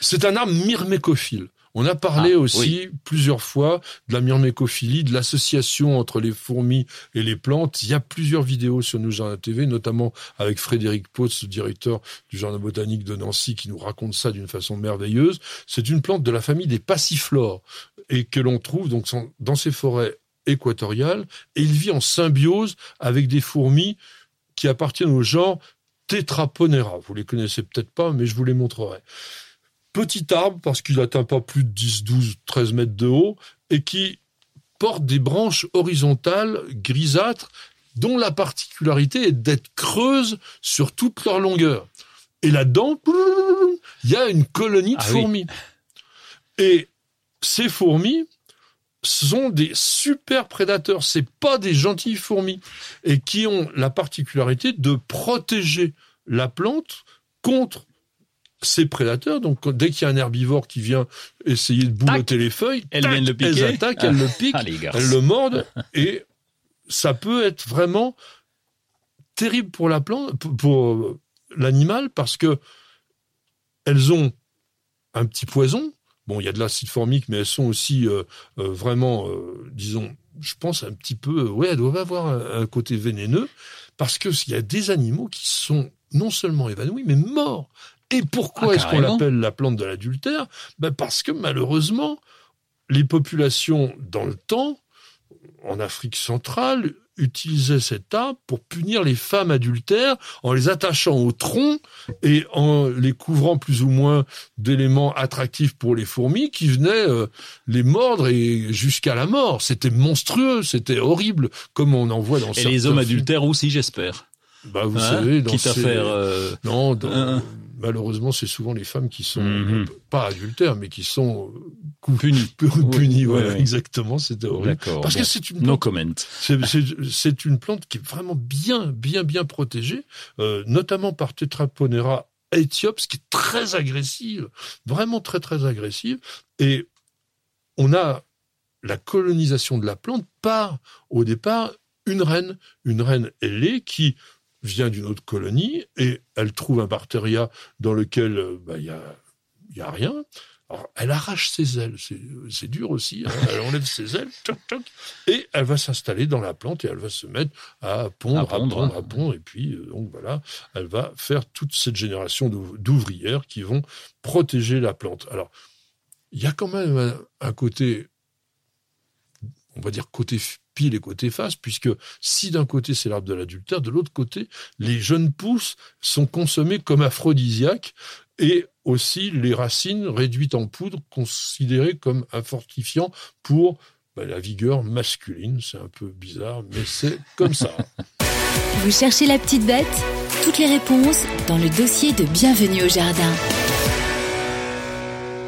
C: c'est un arbre myrmécophile. On a parlé
D: Ah,
C: aussi plusieurs fois de la myrmécophilie, de l'association entre les fourmis et les plantes. Il y a plusieurs vidéos sur Nous Jardin TV, notamment avec Frédéric Potts, le directeur du Jardin botanique de Nancy, qui nous raconte ça d'une façon merveilleuse. C'est une plante de la famille des passiflores et que l'on trouve donc dans ces forêts équatoriales et il vit en symbiose avec des fourmis qui appartiennent au genre Tetraponera. Vous les connaissez peut-être pas, mais je vous les montrerai. Petit arbre, parce qu'il n'atteint pas plus de 10, 12, 13 mètres de haut, et qui porte des branches horizontales grisâtres, dont la particularité est d'être creuses sur toute leur longueur. Et là-dedans, il y a une colonie de
D: Ah oui.
C: fourmis. Et ces fourmis sont des super prédateurs. C'est pas des gentilles fourmis et qui ont la particularité de protéger la plante contre ces prédateurs. Donc, dès qu'il y a un herbivore qui vient essayer de boulotter les feuilles,
D: Elles
C: tac,
D: viennent le piquer.
C: elles attaquent, elles le piquent,
D: Ah, les garces.
C: elles le mordent et ça peut être vraiment terrible pour la plante, pour l'animal parce que elles ont un petit poison. Bon, il y a de l'acide formique, mais elles sont aussi euh, euh, vraiment, euh, disons, je pense un petit peu, ouais, elles doivent avoir un, un côté vénéneux parce que il y a des animaux qui sont non seulement évanouis, mais morts. Et pourquoi
D: Ah,
C: est-ce qu'on l'appelle la plante de l'adultère? Ben Parce que malheureusement, les populations dans le temps, en Afrique centrale, utilisaient cet arbre pour punir les femmes adultères en les attachant au tronc et en les couvrant plus ou moins d'éléments attractifs pour les fourmis qui venaient euh, les mordre et jusqu'à la mort. C'était monstrueux, c'était horrible, comme on en voit dans
D: Et
C: certains
D: les hommes
C: films.
D: adultères aussi, j'espère.
C: Bah, vous
D: Hein
C: savez, dans
D: Quitte à
C: ces-
D: faire... euh,
C: non, dans- malheureusement, c'est souvent les femmes qui sont
D: Mhm.
C: pas adultères, mais qui sont euh, cou-
D: Puni.
C: punies.
D: Oui,
C: voilà,
D: oui,
C: exactement, c'était horrible. Parce
D: bon.
C: que c'est une
D: No
C: plante,
D: comment.
C: c'est, une plante qui est vraiment bien, bien, bien protégée, euh, notamment par Tetraponera aethiops, qui est très agressive, vraiment très, très agressive. Et on a la colonisation de la plante par, au départ, une reine, une reine ailée qui vient d'une autre colonie et elle trouve un bactéria dans lequel euh, bah, il y, a, il y a rien. Alors, elle arrache ses ailes, c'est, dur aussi, hein. elle enlève ses ailes, toc, toc, et elle va s'installer dans la plante et elle va se mettre à pondre,
D: À
C: à
D: pondre, hein.
C: à pondre, et puis euh, donc voilà, elle va faire toute cette génération d'ouv- d'ouvrières qui vont protéger la plante. Alors, il y a quand même un, un côté, on va dire côté pile et côté face, puisque si d'un côté c'est l'arbre de l'adultère, de l'autre côté, les jeunes pousses sont consommées comme aphrodisiaques et aussi les racines réduites en poudre considérées comme un fortifiant pour bah, la vigueur masculine. C'est un peu bizarre, mais c'est comme ça.
B: Vous cherchez la petite bête? Toutes les réponses dans le dossier de Bienvenue au Jardin.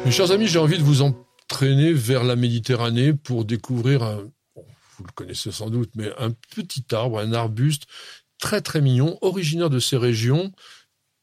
C: Mes chers amis, j'ai envie de vous entraîner vers la Méditerranée pour découvrir un, vous le connaissez sans doute, mais un petit arbre, un arbuste très très mignon, originaire de ces régions,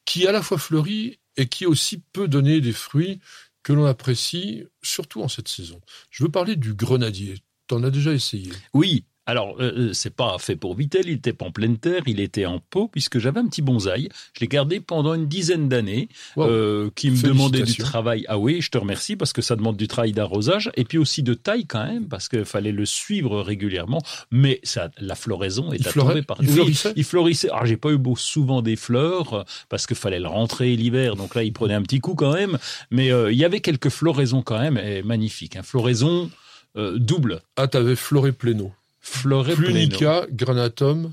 C: qui à la fois fleurit et qui aussi peut donner des fruits que l'on apprécie, surtout en cette saison. Je veux parler du grenadier. T'en as déjà essayé?
D: Oui. Alors, euh, euh, c'est pas fait pour Vitel, il était pas en pleine terre, il était en pot, puisque j'avais un petit bonsaï. Je l'ai gardé pendant une dizaine d'années,
C: Wow.
D: euh, qui me demandait du travail. Ah oui, je te remercie, parce que ça demande du travail d'arrosage, et puis aussi de taille quand même, parce qu'il fallait le suivre régulièrement. Mais ça, la floraison est
C: Il
D: à
C: fleurait-
D: tomber par
C: il
D: Oui,
C: fleurissait
D: il fleurissait. Alors, j'ai pas eu beau souvent des fleurs, euh, parce qu'il fallait le rentrer l'hiver, donc là, il prenait un petit coup quand même. Mais euh, il y avait quelques floraisons quand même, et magnifiques. Hein. Floraison double.
C: Ah, t'avais Floré Pléno.
D: Floré pléno.
C: Punica granatum,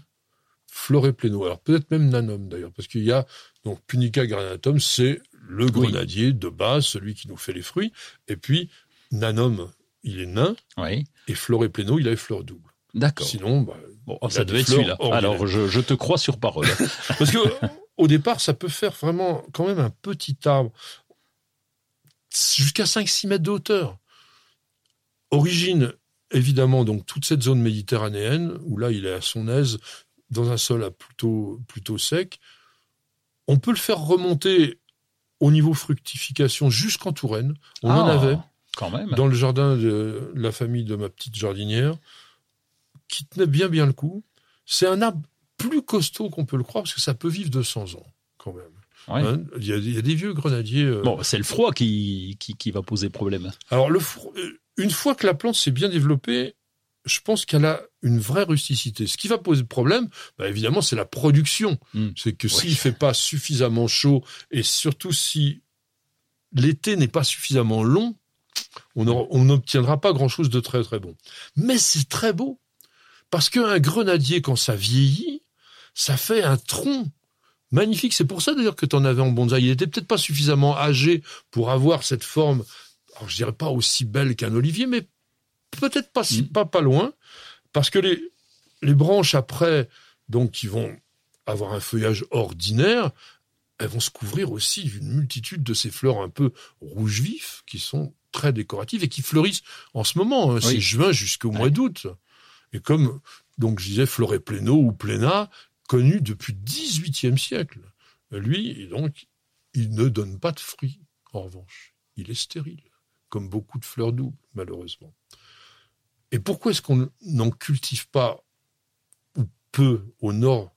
C: Floré Pléno. Alors peut-être même Nanum d'ailleurs, parce qu'il y a donc Punica granatum, c'est le grenadier de base, celui qui nous fait les fruits. Et puis Nanum, il est nain,
D: Oui,
C: et Floré Pléno, il a les fleurs doubles.
D: d'accord.
C: Sinon, bah,
D: Bon, ça devait être celui-là. Alors, je, je te crois sur parole.
C: Parce que au départ, ça peut faire vraiment quand même un petit arbre jusqu'à 5-6 mètres de hauteur. Origine, évidemment, donc toute cette zone méditerranéenne, où là, il est à son aise, dans un sol à plutôt, plutôt sec. On peut le faire remonter au niveau fructification jusqu'en Touraine. On en
D: Ah,
C: avait
D: Quand même.
C: dans le jardin de la famille de ma petite jardinière, qui tenait bien bien le coup. C'est un arbre plus costaud qu'on peut le croire, parce que ça peut vivre 200 ans, quand même.
D: Ouais.
C: Hein, Il y, a, il y a des vieux grenadiers. euh,
D: Bon, c'est le froid qui, qui, qui va poser problème.
C: Alors, le euh, une fois que la plante s'est bien développée, je pense qu'elle a une vraie rusticité. Ce qui va poser problème, bah, évidemment, c'est la production.
D: Mm.
C: C'est que s'il fait pas suffisamment chaud et surtout si l'été n'est pas suffisamment long, on n'obtiendra pas grand-chose de très très bon. Mais c'est très beau parce qu'un grenadier, quand ça vieillit, ça fait un tronc magnifique. C'est pour ça d'ailleurs que tu en avais en bonsaï. Il était peut-être pas suffisamment âgé pour avoir cette forme. Alors je dirais pas aussi belle qu'un olivier, mais peut-être pas si
D: Mm.
C: pas pas loin, parce que les les branches après, donc qui vont avoir un feuillage ordinaire, elles vont se couvrir aussi d'une multitude de ces fleurs un peu rouge vif qui sont très décoratives et qui fleurissent en ce moment. hein. C'est juin jusqu'au mois d'août. Et comme donc je disais Floré Pléno ou Pléna, connu depuis le XVIIIe siècle. Lui, donc, il ne donne pas de fruits. En revanche, il est stérile, comme beaucoup de fleurs doubles, malheureusement. Et pourquoi est-ce qu'on n'en cultive pas ou peu au nord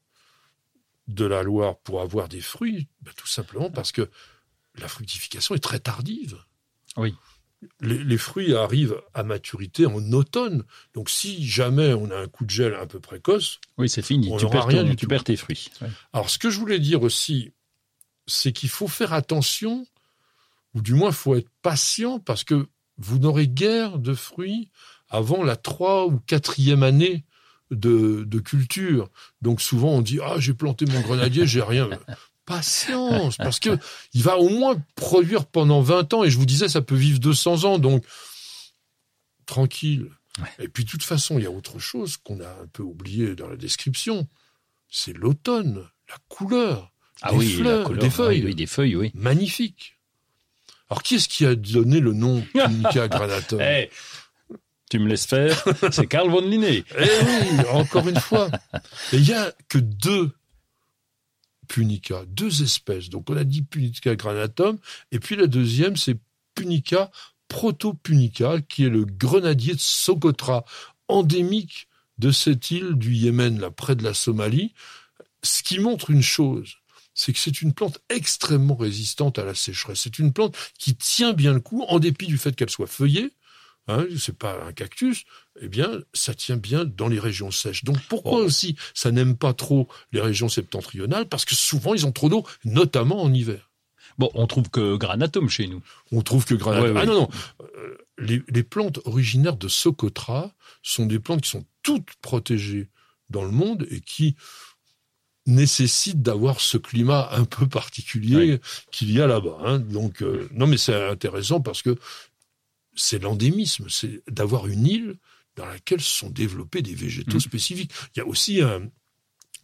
C: de la Loire pour avoir des fruits? Ben, Tout simplement parce que la fructification est très tardive.
D: Oui.
C: Les, les fruits arrivent à maturité en automne. Donc si jamais on a un coup de gel un peu précoce,
D: Oui, c'est fini.
C: On
D: tu perds,
C: rien
D: ton-
C: du
D: tu
C: tout.
D: perds tes fruits. Ouais.
C: alors, ce que je voulais dire aussi, c'est qu'il faut faire attention, ou du moins, il faut être patient, parce que vous n'aurez guère de fruits avant la trois ou quatrième année de, de culture. Donc, souvent, on dit Ah, j'ai planté mon grenadier, j'ai rien. Patience, parce que il va au moins produire pendant 20 ans, et je vous disais, ça peut vivre 200 ans, donc tranquille. Et puis, de toute façon, il y a autre chose qu'on a un peu oublié dans la description c'est l'automne, la couleur.
D: Ah
C: Des
D: oui,
C: fleurs,
D: la couleur,
C: des feuilles.
D: Oui, oui, des feuilles, oui.
C: magnifique. Alors, qui est-ce qui a donné le nom Punica granatum
D: Eh, tu me laisses faire, c'est Carl von Linné.
C: Eh oui, encore une fois. Il y a que deux Punica, deux espèces. Donc, on a dit Punica granatum, et puis la deuxième, c'est Punica protopunica, qui est le grenadier de Socotra, endémique de cette île du Yémen, là, près de la Somalie. Ce qui montre une chose, c'est que c'est une plante extrêmement résistante à la sécheresse. C'est une plante qui tient bien le coup, en dépit du fait qu'elle soit feuillée. Hein, c'est pas un cactus. Eh bien, ça tient bien dans les régions sèches. Donc, pourquoi
D: Oh.
C: aussi ça n'aime pas trop les régions septentrionales? Parce que souvent, ils ont trop d'eau, notamment en hiver.
D: Bon, on trouve que granatum chez nous.
C: On trouve que.
D: Ouais, ouais.
C: Ah non, non. Euh, les, les plantes originaires de Socotra sont des plantes qui sont toutes protégées dans le monde et qui nécessitent d'avoir ce climat un peu particulier qu'il y a là-bas. hein. Donc, euh, non, mais c'est intéressant parce que c'est l'endémisme, c'est d'avoir une île dans laquelle se sont développés des végétaux
D: Mhm.
C: spécifiques. Il y a aussi un,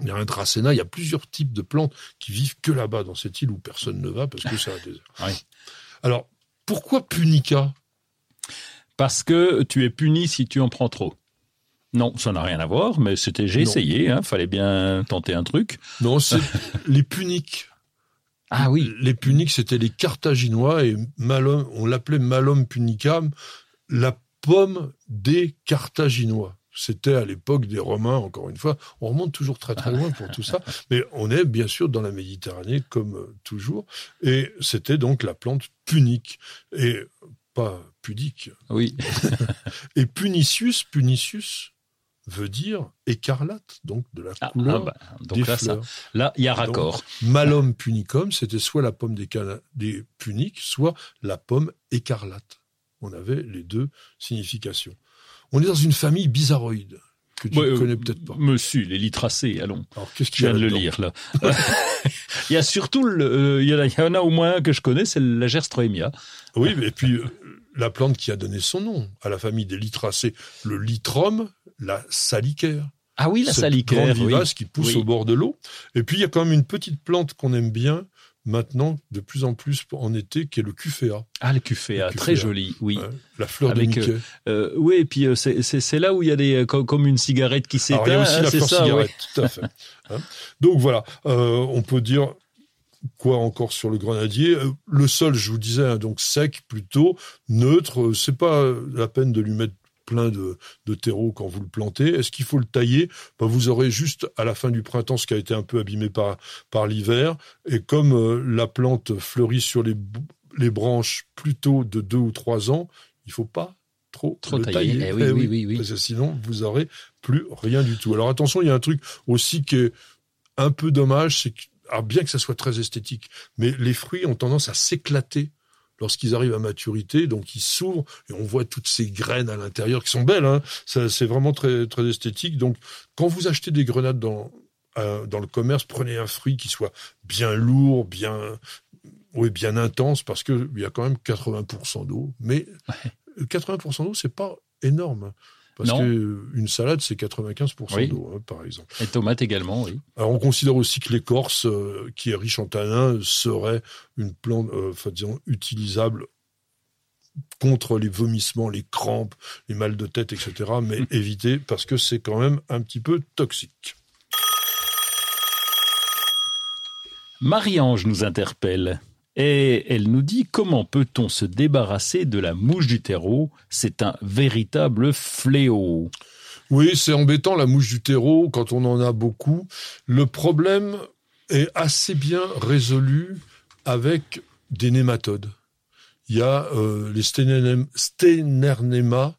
C: il y a un dracéna, il y a plusieurs types de plantes qui vivent que là-bas, dans cette île où personne ne va parce que c'est un désert. Alors, pourquoi Punica?
D: Parce que tu es puni si tu en prends trop. Non, ça n'a rien à voir, mais c'était j'ai essayé, hein, fallait bien tenter un truc.
C: Non, c'est les Puniques.
D: Ah oui,
C: Les Puniques, c'était les Carthaginois et Malum, on l'appelait Malum punicam, la pomme des Carthaginois. C'était à l'époque des Romains, encore une fois. On remonte toujours très très loin pour tout ça. Mais on est bien sûr dans la Méditerranée, comme euh, toujours. Et c'était donc la plante punique. Et pas pudique.
D: oui.
C: Et punicius, punicius veut dire écarlate, donc de la
D: Ah,
C: couleur
D: ah bah,
C: des
D: donc là, ça,
C: fleurs.
D: là, il y a raccord.
C: Malum punicum, c'était soit la pomme des, cana- des puniques, soit la pomme écarlate. On avait les deux significations. On est dans une famille bizarroïde que tu
D: Ouais,
C: ne
D: euh,
C: connais peut-être pas.
D: Monsieur, les litracés, allons.
C: Alors qu'est-ce
D: Je
C: qu'il y a
D: viens de le lire là. il y a surtout, le, euh, il, y en a, il y en a au moins un que je connais, c'est la gerstroemia.
C: Oui, et puis euh, la plante qui a donné son nom à la famille des litracées, le litrum, la salicaire.
D: Ah oui, la
C: cette
D: salicaire.
C: grande
D: oui.
C: vivace qui pousse
D: Oui.
C: au bord de l'eau. Et puis il y a quand même une petite plante qu'on aime bien maintenant, de plus en plus en été, qui est le cuféa.
D: Ah, le cuféa, très joli, oui.
C: la fleur
D: Avec,
C: de Mickey.
D: Euh, oui, et puis euh, c'est- là où il y a des euh, co- comme une cigarette qui s'éteint.
C: Il y a aussi
D: hein,
C: la
D: c'est
C: fleur
D: ça,
C: cigarette,
D: ouais.
C: tout à fait. Hein. Donc voilà, euh, on peut dire quoi encore sur le grenadier Euh, Le sol, je vous disais, hein, donc sec plutôt, neutre. euh, C'est pas la peine de lui mettre plein de, de terreau quand vous le plantez. Est-ce qu'il faut le tailler? Ben, Vous aurez juste à la fin du printemps ce qui a été un peu abîmé par, par l'hiver. Et comme euh, la plante fleurit sur les, les branches plutôt de deux ou trois ans, il faut pas trop,
D: Trop
C: le
D: tailler.
C: tailler.
D: Eh oui,
C: Eh
D: oui, oui, oui.
C: Parce que sinon, vous aurez plus rien du tout. Alors attention, il y a un truc aussi qui est un peu dommage, c'est que, alors bien que ça soit très esthétique, mais les fruits ont tendance à s'éclater lorsqu'ils arrivent à maturité, donc ils s'ouvrent et on voit toutes ces graines à l'intérieur qui sont belles. Hein. Ça, c'est vraiment très très esthétique. Donc quand vous achetez des grenades dans euh, dans le commerce, prenez un fruit qui soit bien lourd, bien oui, bien intense, parce que il y a quand même 80% d'eau. Mais 80% d'eau, c'est pas énorme. Parce
D: Non.
C: que une salade, c'est 95%
D: Oui.
C: d'eau, hein, par exemple.
D: Et tomates également, oui.
C: Alors, on considère aussi que l'écorce, euh, qui est riche en tanins, serait une plante, euh, enfin, disons, utilisable contre les vomissements, les crampes, les mal de tête, etc. Mais évitez, parce que c'est quand même un petit peu toxique.
D: Marie-Ange nous interpelle. Et elle nous dit comment peut-on se débarrasser de la mouche du terreau? C'est un véritable fléau.
C: Oui, c'est embêtant la mouche du terreau quand on en a beaucoup. Le problème est assez bien résolu avec des nématodes. Il y a euh, les Stenernema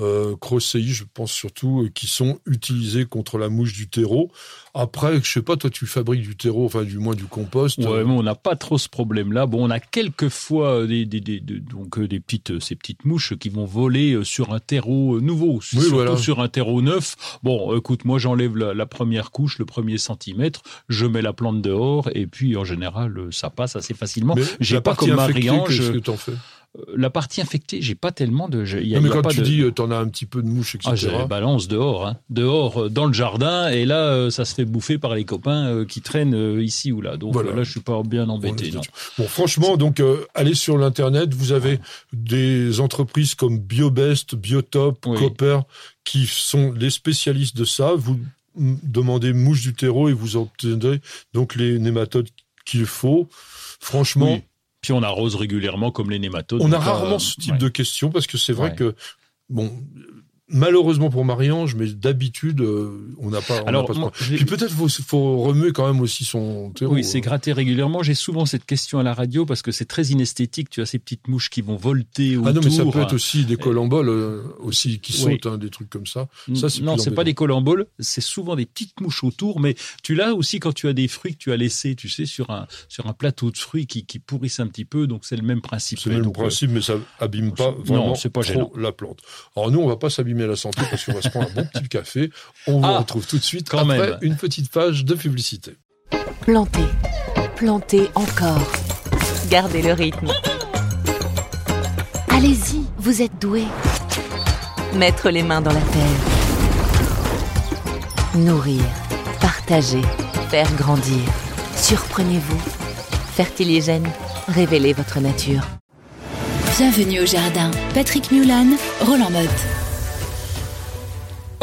C: euh, je pense surtout, euh, qui sont utilisés contre la mouche du terreau. Après, je sais pas, toi tu fabriques du terreau, enfin du moins du compost.
D: Ouais, mais on n'a pas trop ce problème-là. Bon, on a quelquefois euh, des, des, des, de- donc euh, des petites, ces petites mouches qui vont voler sur un terreau nouveau, surtout
C: voilà.
D: sur un terreau neuf. Bon, écoute, moi j'enlève la, la première couche, le premier centimètre, je mets la plante dehors et puis en général ça passe assez facilement. J'ai pas comme Marie-Ange. Euh, La partie infectée, j'ai pas tellement de. je- y a-
C: Non, mais
D: y a
C: quand
D: pas
C: tu
D: de-
C: dis, euh, t'en as un petit peu de mouche, etc.
D: Ah, je balance dehors, hein. dehors euh, dans le jardin, et là, ça se fait bouffer par les copains qui traînent ici ou là. Donc
C: Voilà.
D: là, je suis pas bien embêté.
C: Bon,
D: non.
C: Bon, franchement, donc, euh, allez sur l'internet. Vous avez des entreprises comme BioBest, Biotop,
D: Oui.
C: Copper, qui sont les spécialistes de ça. Vous demandez mouche du terreau et vous obtiendrez donc les nématodes qu'il faut. Franchement,
D: Oui. Puis on arrose régulièrement comme les nématodes.
C: on a
D: donc,
C: rarement
D: euh,
C: ce type
D: ouais.
C: de questions parce que c'est vrai
D: Ouais.
C: que, bon, malheureusement pour Marie-Ange, mais d'habitude, euh, on n'a pas, on
D: Alors,
C: pas ce
D: moi,
C: problème.
D: j'ai-
C: Puis peut-être faut, faut remuer quand même aussi son terreau.
D: Oui, c'est gratter régulièrement. J'ai souvent cette question à la radio parce que c'est très inesthétique. Tu as ces petites mouches qui vont volter autour.
C: Ah non, mais ça peut être aussi des colamboles euh, aussi qui
D: Oui.
C: sautent, hein, des trucs comme ça. Ça,
D: non, c'est pas des colamboles, c'est souvent des petites mouches autour, mais tu l'as aussi quand tu as des fruits que tu as laissés, tu sais, sur un, sur un plateau de fruits qui, qui pourrissent un petit peu, donc c'est le même principe.
C: C'est le même
D: Donc, euh,
C: principe, mais ça abîme pas vraiment
D: pas
C: trop la plante. Alors nous, on va pas s'abîmer la santé parce qu'on va se prendre un bon petit café. On vous
D: Ah,
C: retrouve tout de suite
D: quand
C: après
D: même.
C: une petite page de publicité.
F: Plantez, plantez encore. Gardez le rythme. Allez-y, vous êtes doués. Mettre les mains dans la terre. Nourrir, partager, faire grandir. Surprenez-vous. Fertiligène, révélez votre nature.
B: Bienvenue au jardin. Patrick Mulan, Roland Motte.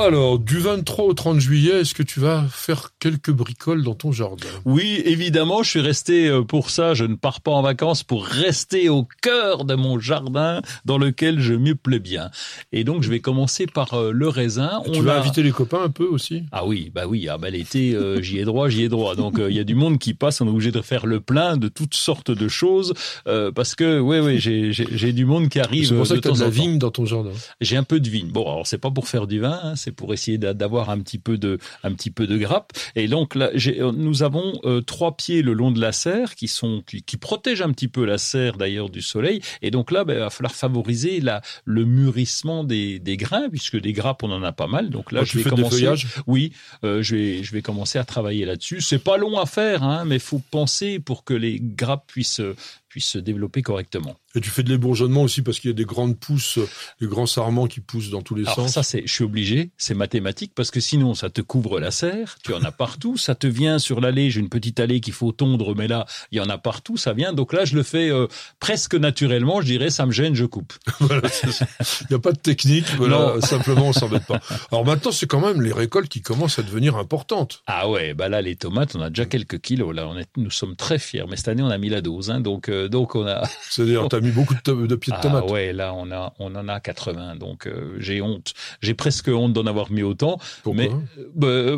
C: Alors, du 23 au 30 juillet, est-ce que tu vas faire quelques bricoles dans ton jardin?
D: Oui, évidemment, je suis resté euh, pour ça. Je ne pars pas en vacances pour rester au cœur de mon jardin dans lequel je m'y plais bien. Et donc, je vais commencer par euh, le raisin.
C: Tu
D: On
C: vas
D: a-
C: inviter les copains un peu aussi?
D: Ah oui, bah oui, ah bah l'été, euh, j'y ai droit, j'y ai droit. Donc euh, il y a du monde qui passe, on est obligé de faire le plein de toutes sortes de choses euh, parce que oui, oui, j'ai du monde qui arrive.
C: C'est pour ça que tu as de la vigne dans ton jardin.
D: J'ai un peu de vigne. Bon, alors c'est pas pour faire du vin, hein, c'est pour essayer d'a- d'avoir un petit peu de un petit peu de grappe. Et donc là, euh, nous avons euh, trois pieds le long de la serre qui sont qui, qui protègent un petit peu la serre d'ailleurs du soleil. Et donc là, ben, il va falloir favoriser la le mûrissement des des grains puisque des grappes on en a pas mal. Donc là,
C: Quand
D: je vais commencer. Oui, euh, je vais je vais commencer à travailler là-dessus. C'est pas long à faire, hein, mais faut penser pour que les grappes puissent puissent se développer correctement.
C: et tu fais de l'ébourgeonnement aussi parce qu'il y a des grandes pousses, des grands sarments qui poussent dans tous les
D: Alors
C: sens.
D: ça, c'est, je suis obligé, c'est mathématique, parce que sinon, ça te couvre la serre, tu en as partout, ça te vient sur l'allée, j'ai une petite allée qu'il faut tondre, mais là, il y en a partout, ça vient. Donc là, je le fais euh, presque naturellement, je dirais, ça me gêne, je coupe.
C: Voilà. Il n'y a pas de technique, voilà,
D: Non.
C: simplement on s'embête pas. Alors maintenant, c'est quand même les récoltes qui commencent à devenir importantes.
D: Ah ouais, bah là, les tomates, on a déjà quelques kilos, là, on est, nous sommes très fiers, mais cette année, on a mis la dose, hein, donc euh, euh, donc on a.
C: C'est-à-dire, t'as mis beaucoup de, pieds de
D: Ah
C: tomates.
D: ouais, là on a on en a 80, donc euh, j'ai honte. J'ai presque honte d'en avoir mis autant.
C: Pourquoi
D: mais bah, euh,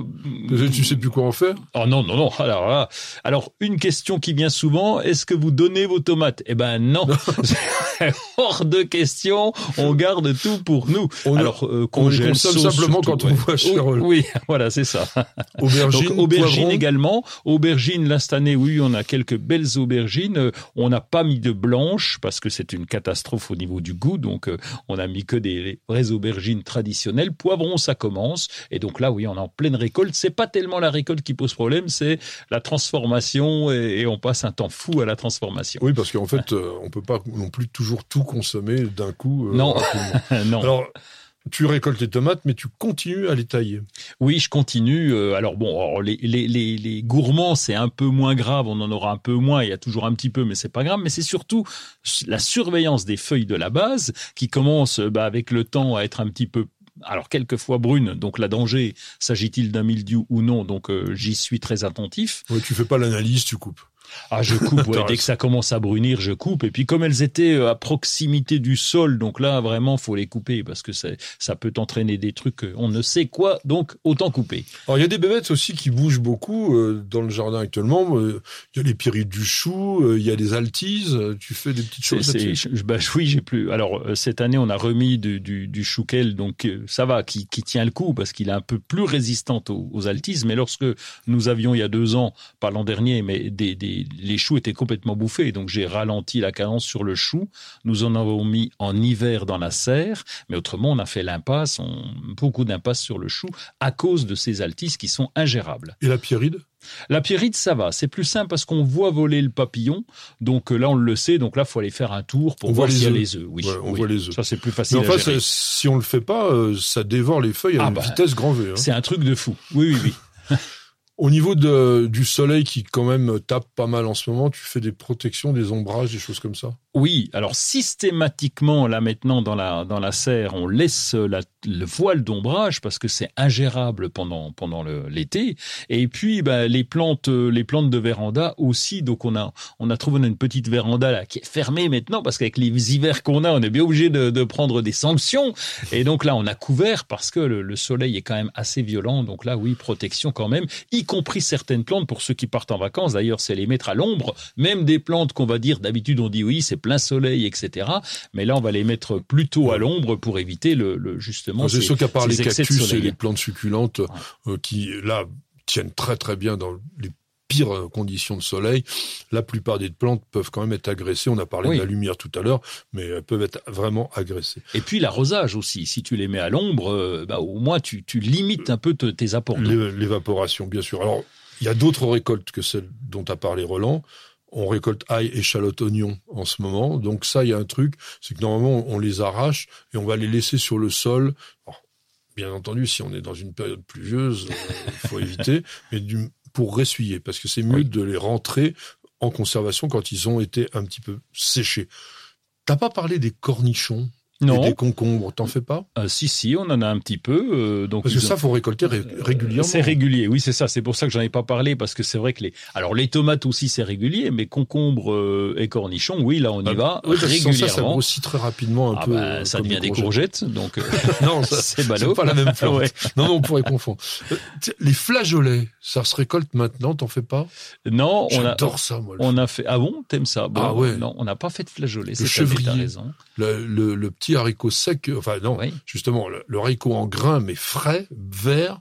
C: Tu sais plus quoi en faire
D: Oh non non non. Alors là, alors une question qui vient souvent est-ce que vous donnez vos tomates? Eh ben non. Hors de question. On garde tout pour nous.
C: On-
D: alors
C: on les consomme simplement
D: surtout,
C: quand on voit
D: Oui,
C: Roll.
D: Oui, voilà, c'est ça.
C: Aubergine,
D: Donc aubergine également. Aubergine, là cette année, oui, on a quelques belles aubergines. On n'a pas mis de blanches parce que c'est une catastrophe au niveau du goût. Donc euh, on a mis que des vraies aubergines traditionnelles. Poivron, ça commence. Et donc là, oui, on est en pleine récolte. C'est pas tellement la récolte qui pose problème, c'est la transformation et, et on passe un temps fou à la transformation.
C: Oui, parce qu'en fait, euh, on peut pas non plus toujours tout consommer d'un coup. euh,
D: Non. non.
C: Alors, tu récoltes les tomates, mais tu continues à les tailler.
D: Oui, je continue. Euh, alors bon, alors, les, les, les, les gourmands, c'est un peu moins grave, on en aura un peu moins, il y a toujours un petit peu, mais c'est pas grave. Mais c'est surtout la surveillance des feuilles de la base qui commence euh, bah, avec le temps à être un petit peu alors quelquefois brune, donc la danger, s'agit-il d'un mildiou ou non, donc euh, j'y suis très attentif.
C: Ouais, tu fais pas l'analyse, tu coupes.
D: Ah, je coupe, ouais, dès que ça commence à brunir, je coupe. Et puis comme elles étaient euh, à proximité du sol, donc là vraiment faut les couper parce que c'est- ça peut entraîner des trucs, on ne sait quoi, donc autant couper.
C: Alors, il y a des bébêtes aussi qui bougent beaucoup euh, dans le jardin actuellement. Euh, Il y a les pyrites du chou, euh, il y a des altises. Tu fais des petites choses
D: c'est, bah, oui, j'ai plus. Alors cette année, on a remis du, du, du chouquel, donc ça va, qui, qui tient le coup parce qu'il est un peu plus résistant aux, aux altises. Mais lorsque nous avions il y a deux ans, pas l'an dernier, mais des, des, les choux étaient complètement bouffés, donc j'ai ralenti la cadence sur le chou. Nous en avons mis en hiver dans la serre, mais autrement, on a fait l'impasse, on, beaucoup d'impasse sur le chou à cause de ces altises qui sont ingérables.
C: Et la pyride
D: La pierrite, ça va. C'est plus simple parce qu'on voit voler le papillon. Donc euh, là, on le sait. Donc là, faut aller faire un tour pour
C: On
D: voir
C: les
D: s'il y a
C: œufs.
D: les œufs. Oui,
C: Ouais, on
D: oui.
C: voit les œufs.
D: Ça, c'est plus facile
C: Mais enfin,
D: à gérer.
C: c'est- si on le fait pas, euh, ça dévore les feuilles à
D: Ah
C: une
D: bah,
C: vitesse grand V. hein.
D: C'est un truc de fou. Oui, oui, oui.
C: Au niveau de, du soleil qui quand même tape pas mal en ce moment, tu fais des protections, des ombrages, des choses comme ça?
D: Oui, alors systématiquement, là maintenant, dans la, dans la serre, on laisse la, le voile d'ombrage parce que c'est ingérable pendant, pendant l'été. Et puis, bah, les plantes, euh, les plantes de véranda aussi. Donc, on a, on a trouvé une petite véranda là qui est fermée maintenant parce qu'avec les hivers qu'on a, on est bien obligé de, de prendre des sanctions. Et donc là, on a couvert parce que le, le soleil est quand même assez violent. Donc là, oui, protection quand même, y compris certaines plantes pour ceux qui partent en vacances. D'ailleurs, c'est les mettre à l'ombre. Même des plantes qu'on va dire d'habitude, on dit oui, c'est plein soleil, etc. Mais là, on va les mettre plutôt à l'ombre pour éviter le, le justement.
C: C'est
D: ces-
C: sûr qu'à part les cactus et les plantes succulentes euh, qui, là, tiennent très très bien dans les pires conditions de soleil, la plupart des plantes peuvent quand même être agressées. On a parlé
D: Oui.
C: de la lumière tout à l'heure, mais elles peuvent être vraiment agressées.
D: Et puis l'arrosage aussi. Si tu les mets à l'ombre, euh, bah, au moins tu, tu limites un peu te- tes apports
C: L'évaporation, bien sûr. Alors, il y a d'autres récoltes que celles dont a parlé Roland. On récolte ail, échalote, oignon en ce moment. Donc ça, il y a un truc, c'est que normalement, on les arrache et on va les laisser sur le sol. Bien entendu, si on est dans une période pluvieuse, euh, il faut éviter, mais du, pour ressuyer, parce que c'est mieux
D: Oui.
C: de les rentrer en conservation quand ils ont été un petit peu séchés. T'as pas parlé des cornichons? Et
D: Non,
C: des concombres, t'en fais pas?
D: Euh, si si, on en a un petit peu. euh, donc
C: Parce que
D: ils
C: ça,
D: ont-
C: faut récolter ré- régulièrement.
D: C'est régulier, oui, c'est ça. C'est pour ça que j'en ai pas parlé parce que c'est vrai que les, alors les tomates aussi c'est régulier, mais concombres euh, et cornichons, oui, là on y
C: Ah,
D: va
C: oui, sans ça, ça
D: régulièrement.
C: grossit très rapidement un
D: Ah
C: peu.
D: bah,
C: euh,
D: ça devient des courgettes, donc euh,
C: Non,
D: c'est ballot.
C: pas la même plante.
D: Ouais.
C: Non, non, on pourrait confondre. Euh, Les flageolets, ça se récolte maintenant, t'en fais pas?
D: Non, on a,
C: J'adore ça, moi.
D: on a fait. Ah bon, t'aimes ça? Bon,
C: Ah ouais.
D: Non, on n'a pas fait de flageolet.
C: Le
D: année,
C: chevrier.
D: Raison.
C: Le, le- le petit haricot sec, euh, enfin non,
D: Oui.
C: justement, le, le haricot en grain, mais frais, vert,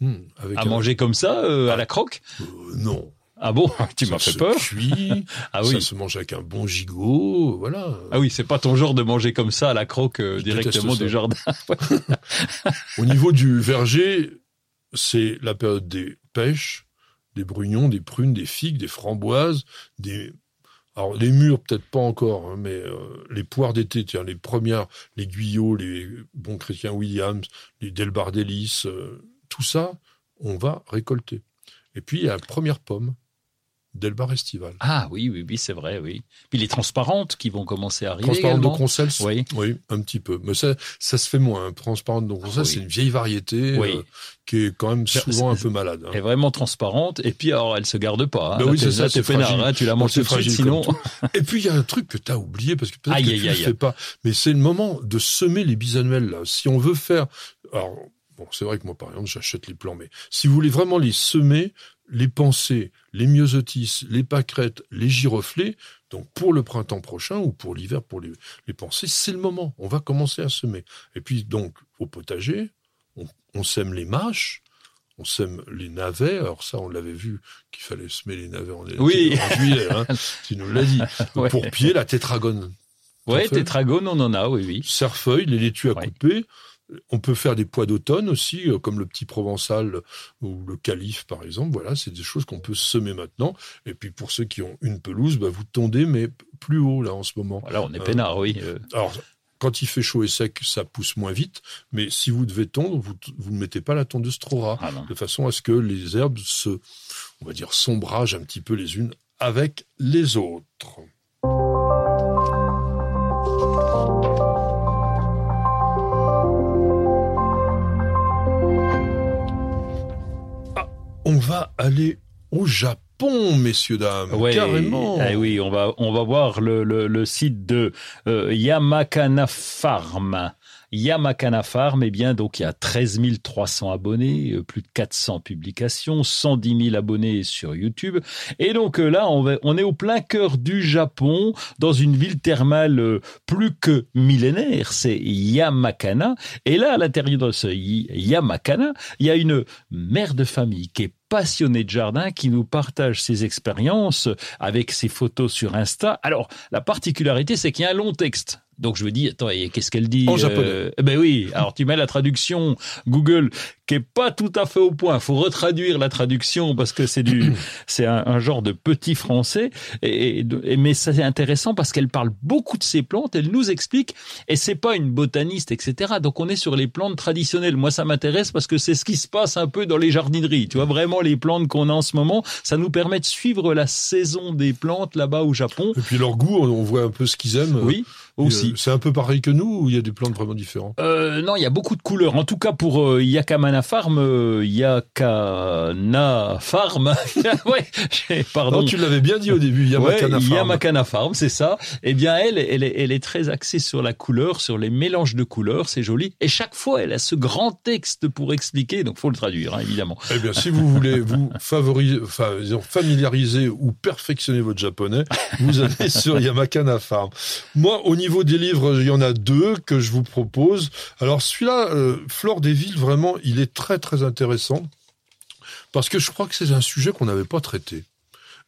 C: hmm, avec
D: À
C: un-
D: manger comme ça, euh, à la croque?
C: Euh, non.
D: Ah bon? Tu
C: Ça
D: m'as fait peur.
C: cuit,
D: Ah
C: ça
D: oui.
C: se mange avec un bon gigot, voilà.
D: Ah oui, c'est pas ton genre de manger comme ça à la croque euh, directement
C: ça.
D: du jardin.
C: Au niveau du verger, c'est la période des pêches, des brugnons, des prunes, des figues, des framboises, des alors les mûres peut-être pas encore, hein, mais euh, les poires d'été, tiens, les premières, les guyot, les bons chrétiens Williams, les Delbardellis, euh, tout ça, on va récolter. Et puis il y a la première pomme d'Elbar Estival.
D: Ah oui, oui, oui, c'est vrai, oui. Puis les transparentes qui vont commencer à arriver
C: Transparente de. Concels,
D: Oui.
C: oui, un petit peu. Mais ça, ça se fait moins. hein. Transparente de Concels,
D: oui.
C: c'est une vieille variété
D: Oui.
C: euh, qui est quand même souvent un peu malade. hein.
D: Elle est vraiment transparente et puis alors elle se garde pas. Hein. Là,
C: oui, c'est ça, c'est
D: peinard,
C: fragile.
D: hein, tu la manges tout de suite, sinon.
C: Et puis il y a un truc que tu as oublié parce que peut-être que tu le fais pas, mais c'est le moment de semer les bisannuels là. Si on veut faire, alors bon, c'est vrai que moi par exemple j'achète les plants, mais si vous voulez vraiment les semer, les pensées, les myosotis, les pâquerettes, les giroflées, donc pour le printemps prochain ou pour l'hiver pour les, les pensées, c'est le moment. On va commencer à semer. Et puis donc au potager, on, on sème les mâches. On sème les navets. Alors ça, on l'avait vu qu'il fallait semer les navets en,
D: Oui.
C: en juillet. Hein, tu nous l'as dit.
D: Ouais.
C: Pour pied, la tétragone. Parfait.
D: tétragone, on en a, oui, oui.
C: Cerfeuil, les laitues à
D: Ouais.
C: couper. On peut faire des pois d'automne aussi, euh, comme le petit provençal ou le calife, par exemple. Voilà, c'est des choses qu'on peut semer maintenant. Et puis pour ceux qui ont une pelouse, bah, vous tondez, mais plus haut là en ce moment.
D: Voilà, on est
C: Euh,
D: peinard, oui. euh.
C: Alors, quand il fait chaud et sec, ça pousse moins vite. Mais si vous devez tondre, vous, vous ne mettez pas la tondeuse trop ras
D: Ah
C: de façon à ce que les herbes se, on va dire, sombragent un petit peu les unes avec les autres. On va aller au Japon, messieurs dames,
D: Ouais,
C: carrément.
D: eh oui, on va on va voir le, le, le site de euh, Yamakana Farm. Yamakana Farm, eh bien, donc il y a 13 300 abonnés, euh, plus de 400 publications, 110 000 abonnés sur YouTube. Et donc euh, là, on, va, on est au plein cœur du Japon, dans une ville thermale plus que millénaire, c'est Yamakana. Et là, à l'intérieur de ce Yamakana, il y a une mère de famille qui est passionnée de jardin, qui nous partage ses expériences avec ses photos sur Insta. Alors, la particularité, c'est qu'il y a un long texte. Donc je me dis, attends, et qu'est-ce qu'elle dit
C: En japonais.
D: Euh, Ben oui, alors tu mets la traduction Google qui est pas tout à fait au point. faut retraduire la traduction parce que c'est du, c'est un, un genre de petit français. Et, et- mais ça, c'est intéressant parce qu'elle parle beaucoup de ces plantes. Elle nous explique. Et c'est pas une botaniste, etc. Donc on est sur les plantes traditionnelles. Moi, ça m'intéresse parce que c'est ce qui se passe un peu dans les jardineries. Tu vois, vraiment les plantes qu'on a en ce moment, ça nous permet de suivre la saison des plantes là-bas au Japon.
C: Et puis leur goût, on voit un peu ce qu'ils aiment.
D: Oui, aussi.
C: euh, C'est un peu pareil que nous ou il y a des plantes vraiment différentes?
D: Euh, non, il y a beaucoup de couleurs. En tout cas, pour euh, Yakamana Farm, euh, Yakana Farm, ouais, pardon.
C: Non, tu l'avais bien dit au début, Yamakana
D: Ouais,
C: Farm.
D: Yamakana Farm, c'est ça. Eh bien, elle, elle est, elle est très axée sur la couleur, sur les mélanges de couleurs, c'est joli. Et chaque fois, elle a ce grand texte pour expliquer, donc faut le traduire, hein, évidemment.
C: Eh bien, si vous voulez vous favoriser, enfin, disons, familiariser ou perfectionner votre japonais, vous allez sur Yamakana Farm. Moi, au niveau des livres, il y en a deux que je vous propose. Alors, celui-là, euh, Flore des villes, vraiment, il est très, très intéressant parce que je crois que c'est un sujet qu'on n'avait pas traité.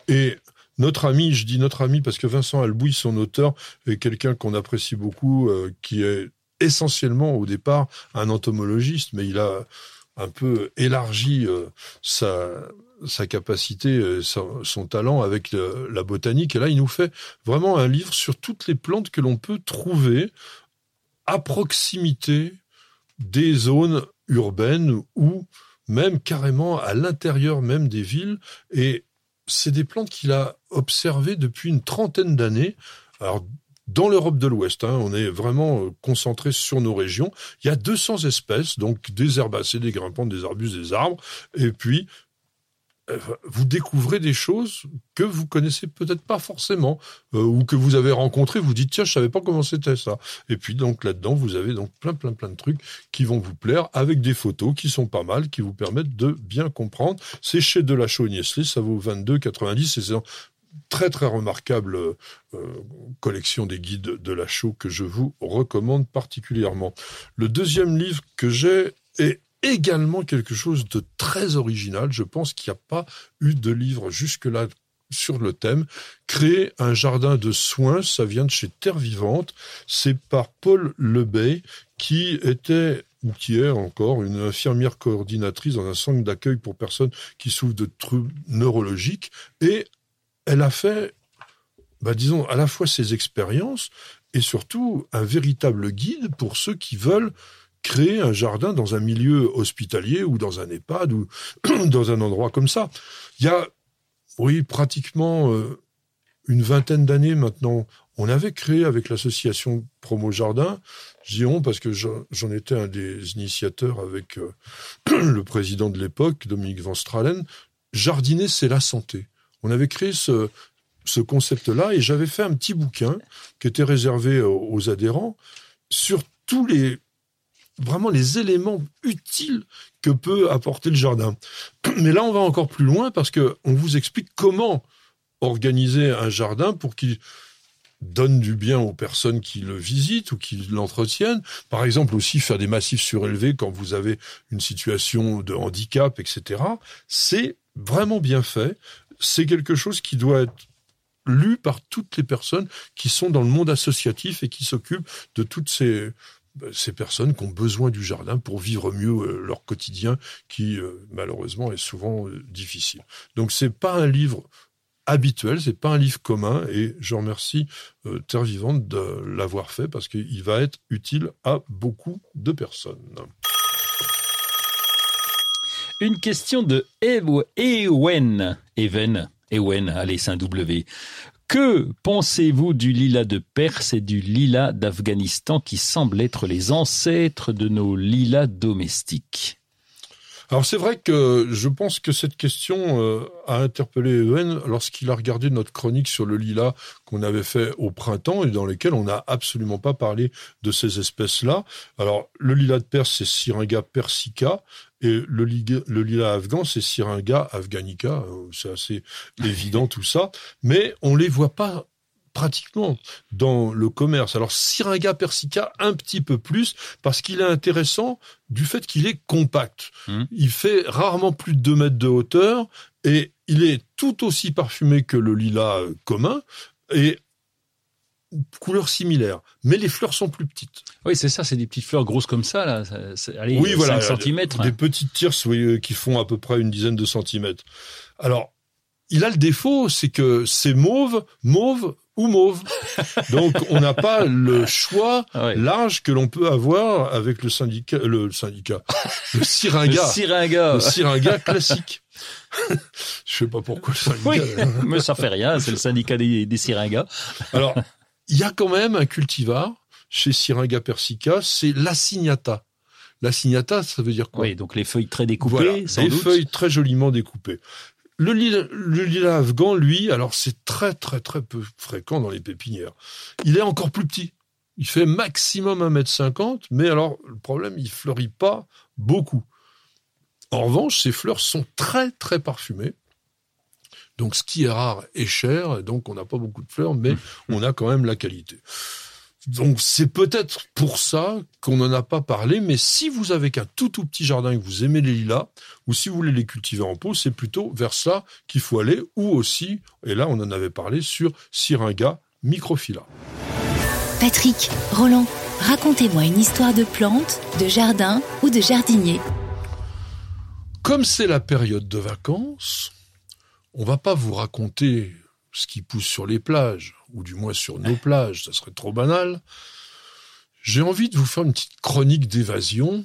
C: Et notre ami, je dis notre ami parce que Vincent Albouy, son auteur, est quelqu'un qu'on apprécie beaucoup, euh, qui est essentiellement au départ un entomologiste, mais il a un peu élargi euh, sa, sa capacité, euh, son, talent avec la botanique. Et là, il nous fait vraiment un livre sur toutes les plantes que l'on peut trouver à proximité des zones urbaines ou même carrément à l'intérieur même des villes. Et c'est des plantes qu'il a observées depuis une trentaine d'années. Alors, dans l'Europe de l'Ouest, hein, on est vraiment euh, concentré sur nos régions. Il y a 200 espèces, donc des herbacées, des grimpantes, des arbustes, des arbres. Et puis, vous découvrez des choses que vous connaissez peut-être pas forcément euh, ou que vous avez rencontrées. Vous dites tiens, je savais pas comment c'était ça. Et puis donc là-dedans, vous avez donc plein plein plein de trucs qui vont vous plaire avec des photos qui sont pas mal, qui vous permettent de bien comprendre. C'est chez Delachaux Niestlé, ça vaut 22,90 et c'est très très remarquable euh, collection des guides de la chaux que je vous recommande particulièrement. Le deuxième livre que j'ai est également quelque chose de très original. Je pense qu'il n'y a pas eu de livre jusque-là sur le thème. Créer un jardin de soins, ça vient de chez Terre Vivante. C'est par Paul Lebey, qui était ou qui est encore une infirmière coordinatrice dans un centre d'accueil pour personnes qui souffrent de troubles neurologiques. Et elle a fait, bah, disons, à la fois ses expériences et surtout un véritable guide pour ceux qui veulent créer un jardin dans un milieu hospitalier ou dans un EHPAD ou dans un endroit comme ça. Il y a Oui, pratiquement euh, une vingtaine d'années maintenant. On avait créé avec l'association Promo Jardin, je dis on parce que j'en étais un des initiateurs avec euh, le président de l'époque, Dominique Van Stralen, Jardiner, c'est la santé. On avait créé ce, ce concept-là et j'avais fait un petit bouquin qui était réservé aux, aux adhérents sur tous les vraiment les éléments utiles que peut apporter le jardin. Mais là, on va encore plus loin parce que on vous explique comment organiser un jardin pour qu'il donne du bien aux personnes qui le visitent ou qui l'entretiennent. Par exemple, aussi faire des massifs surélevés quand vous avez une situation de handicap, etc. C'est vraiment bien fait. C'est quelque chose qui doit être lu par toutes les personnes qui sont dans le monde associatif et qui s'occupent de toutes ces, ces personnes qui ont besoin du jardin pour vivre mieux euh, leur quotidien qui euh, malheureusement est souvent euh, difficile. Donc c'est pas un livre habituel, c'est pas un livre commun et je remercie Terre Vivante de l'avoir fait parce qu'il va être utile à beaucoup de personnes.
D: Une question de Ew- Ewen. Even. Ewen, allez, c'est un W. Que pensez-vous du lilas de Perse et du lilas d'Afghanistan qui semblent être les ancêtres de nos lilas domestiques?
C: Alors c'est vrai que je pense que cette question euh, a interpellé Ewen lorsqu'il a regardé notre chronique sur le lilas qu'on avait fait au printemps et dans lequel on n'a absolument pas parlé de ces espèces-là. Alors le lilas de Perse, c'est Syringa persica et le, le lilas afghan, c'est Syringa afghanica. Euh, C'est assez évident tout ça, mais on les voit pas pratiquement dans le commerce. Alors Syringa persica un petit peu plus parce qu'il est intéressant du fait qu'il est compact.
D: Mhm.
C: Il fait rarement plus de 2 mètres de hauteur et il est tout aussi parfumé que le lilas euh, commun et couleur similaire, mais les fleurs sont plus petites.
D: Oui, c'est ça, c'est des petites fleurs grosses comme ça, là. Allez,
C: oui, voilà,
D: 5 cm.
C: des petites tirses oui, euh, qui font à peu près une dizaine de centimètres. Alors, il a le défaut, c'est que c'est mauve, mauve ou mauve. Donc, on n'a pas le choix
D: Ouais.
C: large que l'on peut avoir avec le syndicat, le syndicat, le
D: Le
C: syringa,
D: syringa.
C: le syringa classique. Je sais pas pourquoi le syndicat.
D: Oui, mais ça fait rien, c'est le syndicat des, des syringas.
C: Alors, il y a quand même un cultivar chez Syringa persica, c'est l'assignata. L'assignata, ça veut dire quoi?
D: Oui, donc les feuilles très découpées,
C: Voilà,
D: sans doute.
C: feuilles très joliment découpées. Le lilas, le lilas afghan, lui, alors c'est très très très peu fréquent dans les pépinières. Il est encore plus petit. Il fait maximum 1m50, mais alors le problème, il fleurit pas beaucoup. En revanche, ses fleurs sont très très parfumées. Donc ce qui est rare est cher, et donc on n'a pas beaucoup de fleurs, mais on a quand même la qualité. Donc c'est peut-être pour ça qu'on n'en a pas parlé, mais si vous avez qu'un tout tout petit jardin et que vous aimez les lilas, ou si vous voulez les cultiver en pot, c'est plutôt vers ça qu'il faut aller, ou aussi, et là on en avait parlé, sur Syringa microphylla.
B: Patrick, Roland, racontez-moi une histoire de plante, de jardin ou de jardinier.
C: Comme c'est la période de vacances, on va pas vous raconter ce qui pousse sur les plages, ou du moins sur nos plages, ça serait trop banal. J'ai envie de vous faire une petite chronique d'évasion.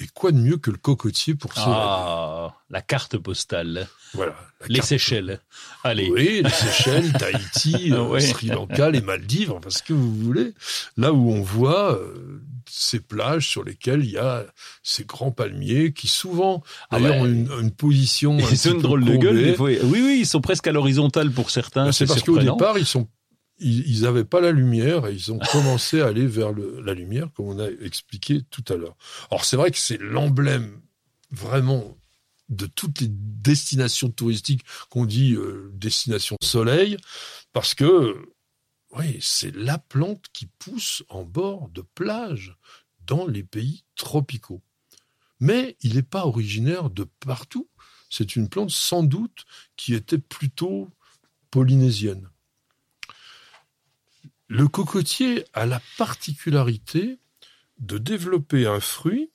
C: Et quoi de mieux que le cocotier pour s'évader
D: Ah, la carte postale.
C: Voilà.
D: Les
C: carte-
D: Seychelles. Allez.
C: Oui, les Seychelles, Tahiti, euh,
D: Ouais.
C: Sri Lanka, les Maldives, enfin ce que vous voulez. Là où on voit euh, ces plages sur lesquelles il y a ces grands palmiers qui souvent,
D: Ah
C: d'ailleurs,
D: ouais.
C: ont une, une position
D: Ils ont une drôle de gueule.
C: courbée.
D: des fois. Oui, oui, ils sont presque à l'horizontale pour certains.
C: Ben, C'est parce qu'au départ, ils sont ils ils avaient pas la lumière et ils ont commencé à aller vers la lumière, comme on a expliqué tout à l'heure. Alors c'est vrai que c'est l'emblème vraiment de toutes les destinations touristiques qu'on dit euh, destination soleil, parce que oui, c'est la plante qui pousse en bord de plage dans les pays tropicaux. Mais il n'est pas originaire de partout. C'est une plante sans doute qui était plutôt polynésienne. Le cocotier a la particularité de développer un fruit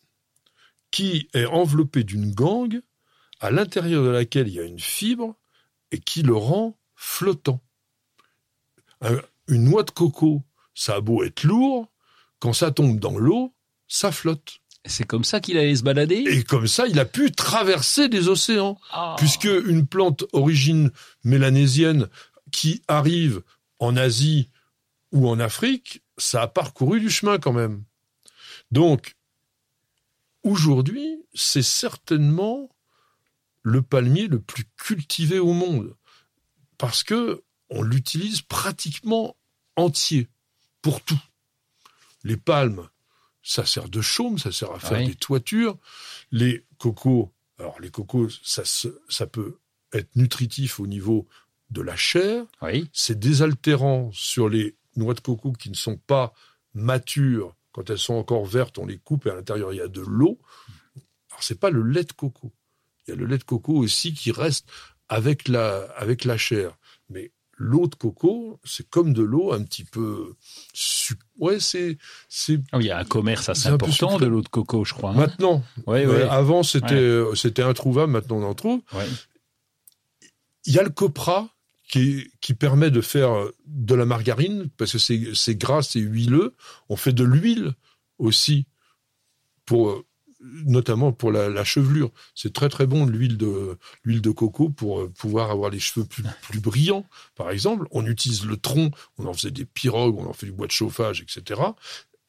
C: qui est enveloppé d'une gangue à l'intérieur de laquelle il y a une fibre et qui le rend flottant. Un- une noix de coco, ça a beau être lourd, quand ça tombe dans l'eau, ça flotte.
D: C'est comme ça qu'il allait se balader?
C: Et comme ça, il a pu traverser des océans.
D: Ah.
C: Puisque une plante origine mélanésienne qui arrive en Asie ou en Afrique, ça a parcouru du chemin quand même. Donc, aujourd'hui, c'est certainement le palmier le plus cultivé au monde. Parce que on l'utilise pratiquement entier pour tout. Les palmes, ça sert de chaume, ça sert à faire
D: Oui.
C: des toitures. Les cocos, alors les cocos, ça, peut être nutritif au niveau de la chair.
D: Oui.
C: C'est désaltérant sur les noix de coco qui ne sont pas matures. Quand elles sont encore vertes, on les coupe et à l'intérieur il y a de l'eau. Alors c'est pas le lait de coco. Il y a le lait de coco aussi qui reste avec la, avec la chair. Mais l'eau de coco, c'est comme de l'eau un petit peu su- Ouais, c'est, c'est
D: Oh, Il y a un commerce assez important de l'eau de coco, je crois. hein.
C: maintenant.
D: Ouais, ouais.
C: avant, c'était, euh, c'était introuvable, maintenant on en trouve. Il y a le copra qui, qui permet de faire de la margarine parce que c'est, gras, c'est huileux. On fait de l'huile aussi pour, notamment pour la, la chevelure. C'est très très bon l'huile de l'huile de coco pour euh, pouvoir avoir les cheveux plus, plus brillants. Par exemple, on utilise le tronc, on en faisait des pirogues, on en fait du bois de chauffage, etc.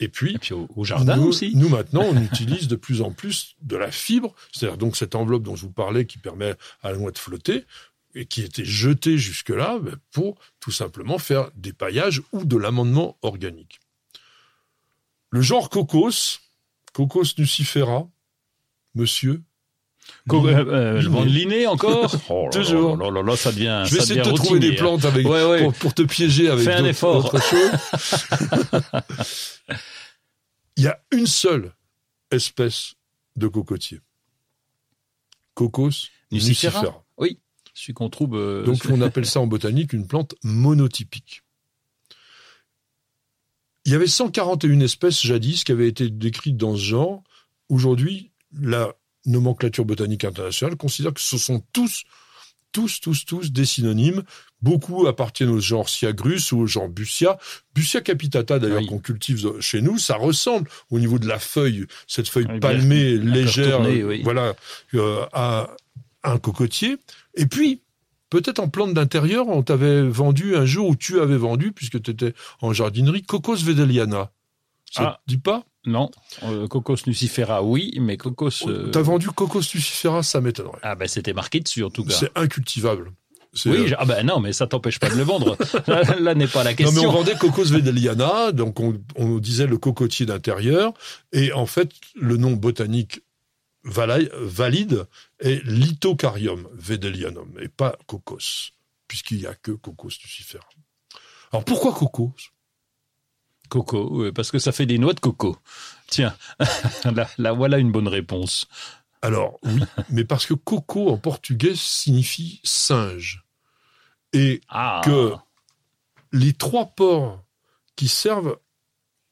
C: Et puis
D: Et puis au, au jardin
C: nous,
D: aussi.
C: Nous, maintenant, on utilise de plus en plus de la fibre, c'est-à-dire donc cette enveloppe dont je vous parlais qui permet à la noix de flotter et qui était jetée jusque-là ben, pour tout simplement faire des paillages ou de l'amendement organique. Le genre cocos, cocos nucifera, monsieur.
D: Euh, euh, le vent de Linné encore Oh là
C: Toujours.
D: là là ça devient.
C: Je vais essayer de te trouver des
D: hein.
C: plantes avec,
D: Ouais, ouais.
C: Pour, pour te piéger avec
D: Fais un effort.
C: Il y a une seule espèce de cocotier. Cocos
D: Nucifera.
C: nucifera.
D: Oui, celui qu'on trouve. euh,
C: Donc on appelle ça en botanique une plante monotypique. Il y avait 141 espèces jadis qui avaient été décrites dans ce genre. Aujourd'hui, la nomenclature botanique internationale considère que ce sont tous, tous, tous, tous des synonymes. Beaucoup appartiennent au genre Siagrus ou au genre Bussia. Bussia capitata, d'ailleurs,
D: Oui.
C: qu'on cultive chez nous, ça ressemble au niveau de la feuille, cette feuille
D: Oui,
C: palmée, légère,
D: oui.
C: voilà, euh, à un cocotier. Et puis, peut-être en plante d'intérieur, on t'avait vendu un jour où tu avais vendu, puisque tu étais en jardinerie, Cocos vedeliana. Ça
D: Ah.
C: te dit pas?
D: Non, euh, Cocos nucifera, oui, mais Cocos. euh,
C: T'as vendu Cocos nucifera, ça m'étonnerait.
D: Ah ben c'était marqué dessus en tout cas.
C: C'est incultivable.
D: Oui,
C: euh,
D: ah ben non, mais ça t'empêche pas de le vendre. là, là n'est pas la
C: Non,
D: question.
C: mais on vendait Cocos vedeliana, donc on, on disait le cocotier d'intérieur, et en fait, le nom botanique valide est Lithocarium vedelianum, et pas Cocos, puisqu'il n'y a que Cocos nucifera. Alors pourquoi Cocos?
D: Coco, parce que ça fait des noix de coco. Tiens, là, là, voilà une bonne réponse.
C: Alors oui, mais parce que coco en portugais signifie singe. Et
D: Ah,
C: que les trois ports qui servent,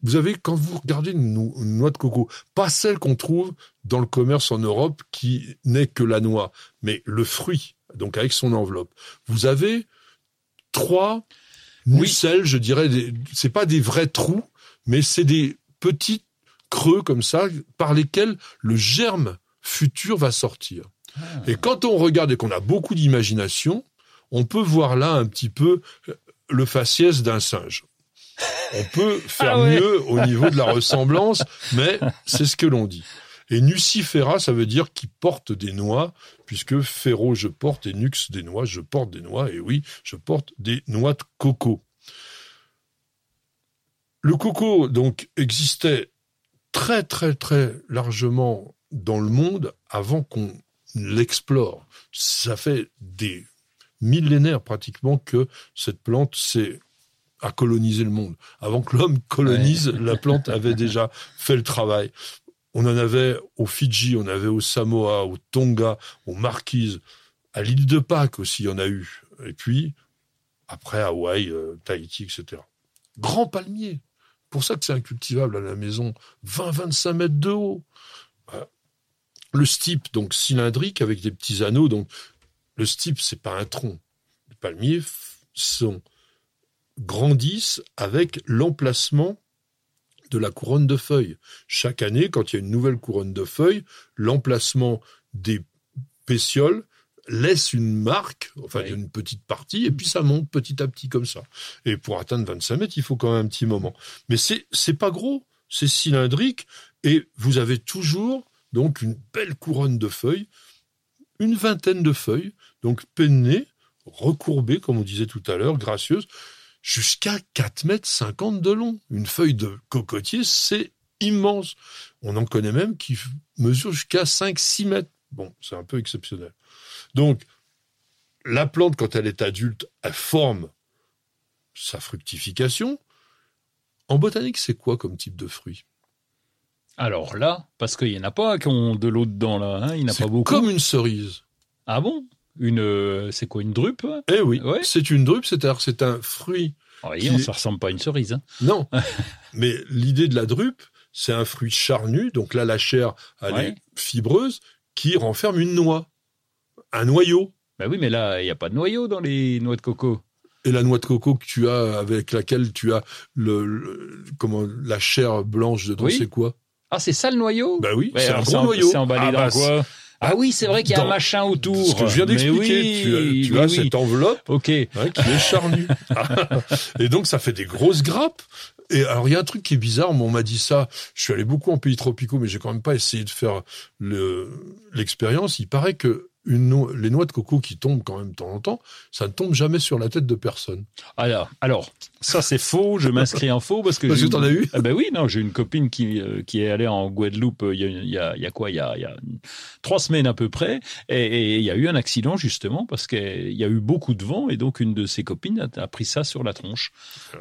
C: vous avez, quand vous regardez une, no- une noix de coco, pas celle qu'on trouve dans le commerce en Europe qui n'est que la noix, mais le fruit, donc avec son enveloppe. Vous avez trois
D: Oui.
C: nucelles, je dirais, c'est pas des vrais trous, mais c'est des petits creux comme ça par lesquels le germe futur va sortir. Et quand on regarde et qu'on a beaucoup d'imagination, on peut voir là un petit peu euh, le faciès d'un singe. On peut faire
D: Ah ouais.
C: mieux au niveau de la ressemblance, mais c'est ce que l'on dit. Et nucifera, ça veut dire qui porte des noix, puisque ferro, je porte, et nux, des noix, je porte des noix, et oui, je porte des noix de coco. Le coco, donc, existait très, très, très largement dans le monde avant qu'on l'explore. Ça fait des millénaires pratiquement que cette plante s'est a colonisé le monde. Avant que l'homme colonise, la plante avait déjà fait le travail. On en avait aux Fidji, on avait aux Samoa, aux Tonga, aux Marquises, à l'île de Pâques aussi, il y en a eu. Et puis, après, Hawaï, euh, Tahiti, etc. Grand palmier. Pour ça que c'est incultivable à la maison. 20-25 mètres de haut. Euh, Le stipe, donc cylindrique, avec des petits anneaux. Donc, le stipe, c'est pas un tronc. Les palmiers sont grandissent avec l'emplacement de la couronne de feuilles. Chaque année, quand il y a une nouvelle couronne de feuilles, l'emplacement des pétioles laisse une marque, enfin
D: Oui.
C: une petite partie, et puis ça monte petit à petit comme ça. Et pour atteindre 25 mètres, il faut quand même un petit moment. Mais c'est c'est pas gros, c'est cylindrique, et vous avez toujours donc une belle couronne de feuilles, une vingtaine de feuilles, donc pennées, recourbées, comme on disait tout à l'heure, gracieuses, jusqu'à 4 mètres 50 de long. Une feuille de cocotier, c'est immense. On en connaît même qui mesurent jusqu'à 5-6 mètres. Bon, c'est un peu exceptionnel. Donc, la plante, quand elle est adulte, elle forme sa fructification. En botanique, c'est quoi comme type de fruit?
D: Alors là, parce qu'il n'y en a pas qui ont de l'eau dedans, là. hein, il n'y en a pas beaucoup.
C: comme une cerise.
D: Ah bon? Une, euh, c'est quoi, une drupe
C: Eh oui,
D: Ouais.
C: c'est une drupe, c'est-à-dire c'est un fruit.
D: Ah,
C: Qui-
D: voyez, Ça ressemble pas à une cerise. hein.
C: Non, mais l'idée de la drupe, c'est un fruit charnu, donc là la chair elle
D: Ouais.
C: est fibreuse, qui renferme une noix, un noyau.
D: Bah oui, mais là, il n'y a pas de noyau dans les noix de coco.
C: Et la noix de coco que tu as, avec laquelle tu as le, le- comment la chair blanche dedans,
D: Oui.
C: c'est quoi?
D: Ah, c'est ça le noyau?
C: Bah oui,
D: Ouais,
C: c'est un gros noyau.
D: C'est emballé
C: Ah
D: dans
C: bah,
D: quoi? Ah oui, c'est vrai qu'il y a un machin autour.
C: Ce que je viens
D: Mais
C: d'expliquer,
D: oui,
C: tu as, tu
D: mais
C: as
D: oui.
C: cette enveloppe
D: Ok.
C: hein, qui est charnue. et donc ça fait des grosses grappes. Et alors il y a un truc qui est bizarre, moi, on m'a dit ça. Je suis allé beaucoup en pays tropicaux, mais j'ai quand même pas essayé de faire le l'expérience. Il paraît que une no- les noix de coco qui tombent quand même de temps en temps, ça ne tombe jamais sur la tête de personne.
D: Alors, alors, ça c'est faux. Je m'inscris en faux parce que.
C: Parce que t'en as eu
D: Ah ben oui, non, j'ai une copine qui euh, qui est allée en Guadeloupe. euh, Il y a, il y a, y a quoi Il y a, il y a trois semaines à peu près, et, il y a eu un accident justement parce qu'il y a eu beaucoup de vent et donc une de ses copines a, a pris ça sur la tronche.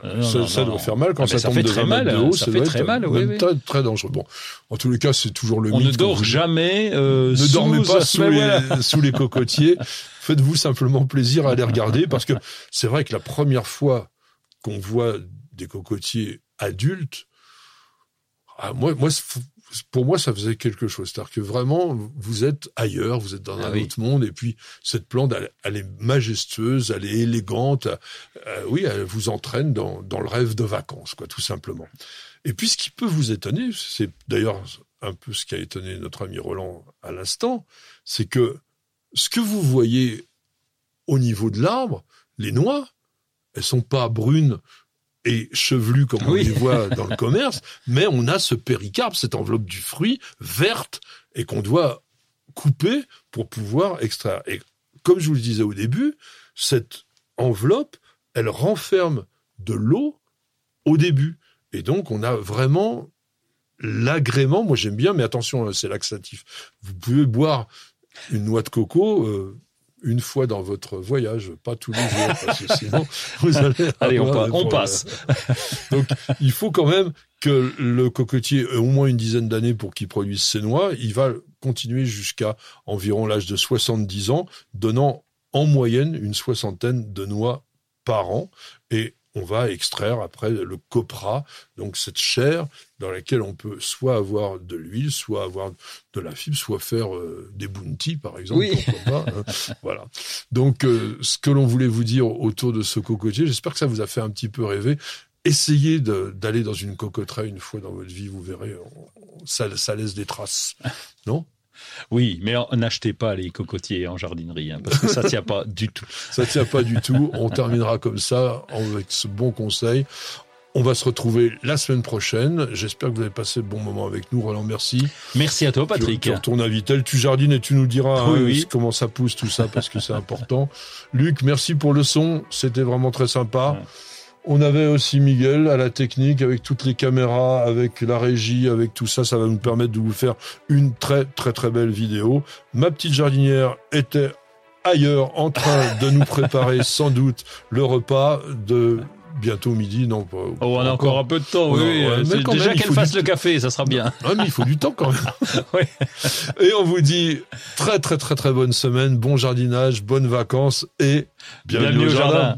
D: Euh,
C: ça
D: non,
C: ça
D: non,
C: doit
D: non.
C: faire mal quand
D: Ah ben,
C: ça,
D: ça
C: tombe
D: fait
C: de
D: très
C: 20 mètres
D: mal,
C: de haut.
D: ça fait très mal, oui.
C: Très, très dangereux. Bon, en tous les cas, c'est toujours le
D: On ne
C: mythe.
D: dort jamais. euh,
C: Ne dormez pas sous les. Sous les cocotiers. Faites-vous simplement plaisir à les regarder parce que c'est vrai que la première fois qu'on voit des cocotiers adultes, ah, moi, pour moi, ça faisait quelque chose. C'est-à-dire que vraiment, vous êtes ailleurs, vous êtes dans
D: Ah
C: un
D: oui.
C: autre monde, et puis cette plante, elle, elle est majestueuse, elle est élégante. euh, oui, elle vous entraîne dans, dans le rêve de vacances, quoi, tout simplement. Et puis, ce qui peut vous étonner, c'est d'ailleurs un peu ce qui a étonné notre ami Roland à l'instant, c'est que ce que vous voyez au niveau de l'arbre, les noix, elles sont pas brunes et chevelues comme on
D: Oui.
C: les voit dans le commerce, mais on a ce péricarpe, cette enveloppe du fruit verte et qu'on doit couper pour pouvoir extraire. Et comme je vous le disais au début, cette enveloppe, elle renferme de l'eau au début. Et donc, on a vraiment l'agrément. Moi, j'aime bien, mais attention, hein, c'est laxatif. Vous pouvez boire une noix de coco euh, une fois dans votre voyage, pas tous les jours, parce que sinon, vous allez.
D: Allez, on, pa- on passe.
C: Donc, il faut quand même que le cocotier ait au moins une dizaine d'années pour qu'il produise ses noix. Il va continuer jusqu'à environ l'âge de 70 ans, donnant en moyenne une soixantaine de noix par an. Et on va extraire après le copra, donc cette chair dans laquelle on peut soit avoir de l'huile, soit avoir de la fibre, soit faire euh, des bounty par exemple.
D: Oui.
C: pas, hein. voilà. Donc euh, ce que l'on voulait vous dire autour de ce cocotier, j'espère que ça vous a fait un petit peu rêver. Essayez d'aller dans une cocoterie une fois dans votre vie, vous verrez, on- ça, ça laisse des traces. Non?
D: Oui, mais n'achetez pas les cocotiers en jardinerie, hein, parce que ça tient pas du tout.
C: Ça tient pas du tout. On terminera comme ça avec ce bon conseil. On va se retrouver la semaine prochaine. J'espère que vous avez passé de bons moments avec nous. Roland, merci.
D: Merci à toi, Patrick.
C: tu retournes à Vitel, tu jardines et tu nous diras
D: Oui,
C: hein,
D: oui.
C: comment ça pousse tout ça parce que c'est important. Luc, merci pour le son. C'était vraiment très sympa.
D: Ouais.
C: On avait aussi Miguel à la technique avec toutes les caméras, avec la régie, avec tout ça. Ça va nous permettre de vous faire une très très très belle vidéo. Ma petite jardinière était ailleurs en train de nous préparer sans doute le repas de bientôt midi. Non, pas,
D: Oh, on a encore un peu de temps, oui.
C: Ouais,
D: euh,
C: mais
D: déjà qu'elle fasse le café, ça sera bien.
C: Ah, mais il faut du temps quand même.
D: Ouais.
C: Et on vous dit très très très très bonne semaine, bon jardinage, bonnes vacances et bienvenue, au jardin.